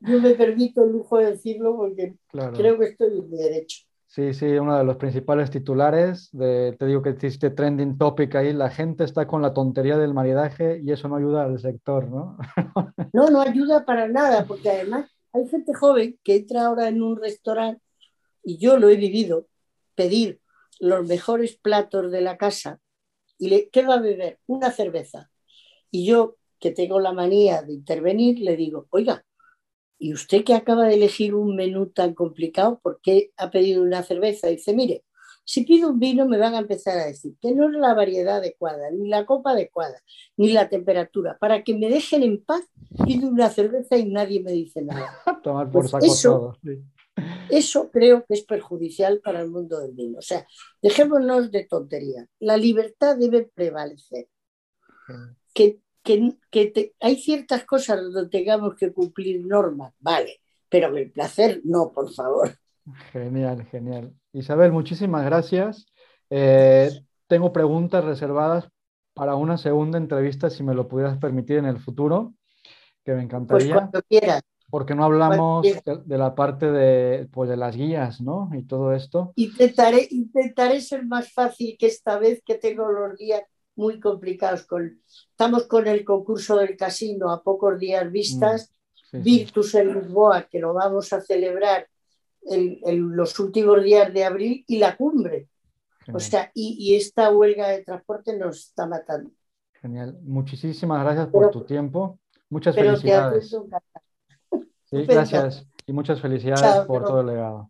Yo me permito el lujo de decirlo porque creo que estoy en derecho. Sí, sí, uno de los principales titulares, de, te digo que existe trending topic ahí, la gente está con la tontería del maridaje y eso no ayuda al sector, ¿no? no, no ayuda para nada, porque además hay gente joven que entra ahora en un restaurante y yo lo he vivido, pedir los mejores platos de la casa y le, ¿qué va a beber? Una cerveza. Y yo, que tengo la manía de intervenir, le digo, oiga, y usted que acaba de elegir un menú tan complicado, ¿por qué ha pedido una cerveza? Dice, mire, si pido un vino me van a empezar a decir que no es la variedad adecuada, ni la copa adecuada, ni la temperatura. Para que me dejen en paz, pido una cerveza y nadie me dice nada. Tomar por Pues saco eso- todo. sí. Eso creo que es perjudicial para el mundo del vino. O sea, dejémonos de tonterías. La libertad debe prevalecer. Que, que, que te- hay ciertas cosas donde tengamos que cumplir normas, vale, pero el placer no, por favor. Genial, genial. Isabel, muchísimas gracias. Eh, tengo preguntas reservadas para una segunda entrevista, si me lo pudieras permitir en el futuro, que me Pues encantaría, cuando quieras. Porque no hablamos quieras. de, de la parte de, pues, de las guías, ¿no? Y todo esto. Intentaré, intentaré ser más fácil que esta vez que tengo los días muy complicados. Con, estamos con el concurso del casino a pocos días vistas. Sí, sí. Virtus en Lisboa, que lo vamos a celebrar en, en los últimos días de abril, y la cumbre. O sea, y, y esta huelga de transporte nos está matando. genial. Muchísimas gracias por Pero- tu tiempo. Muchas felicidades. Sí, gracias y muchas felicidades Chao, por todo el legado.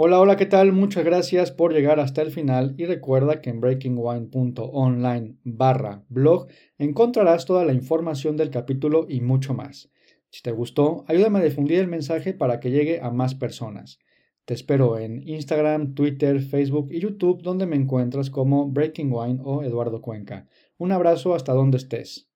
Hola, hola, ¿qué tal? Muchas gracias por llegar hasta el final y recuerda que en breakingwine.online barra blog encontrarás toda la información del capítulo y mucho más. Si te gustó, ayúdame a difundir el mensaje para que llegue a más personas. Te espero en Instagram, Twitter, Facebook y YouTube donde me encuentras como Breaking Wine o Eduardo Cuenca. Un abrazo hasta donde estés.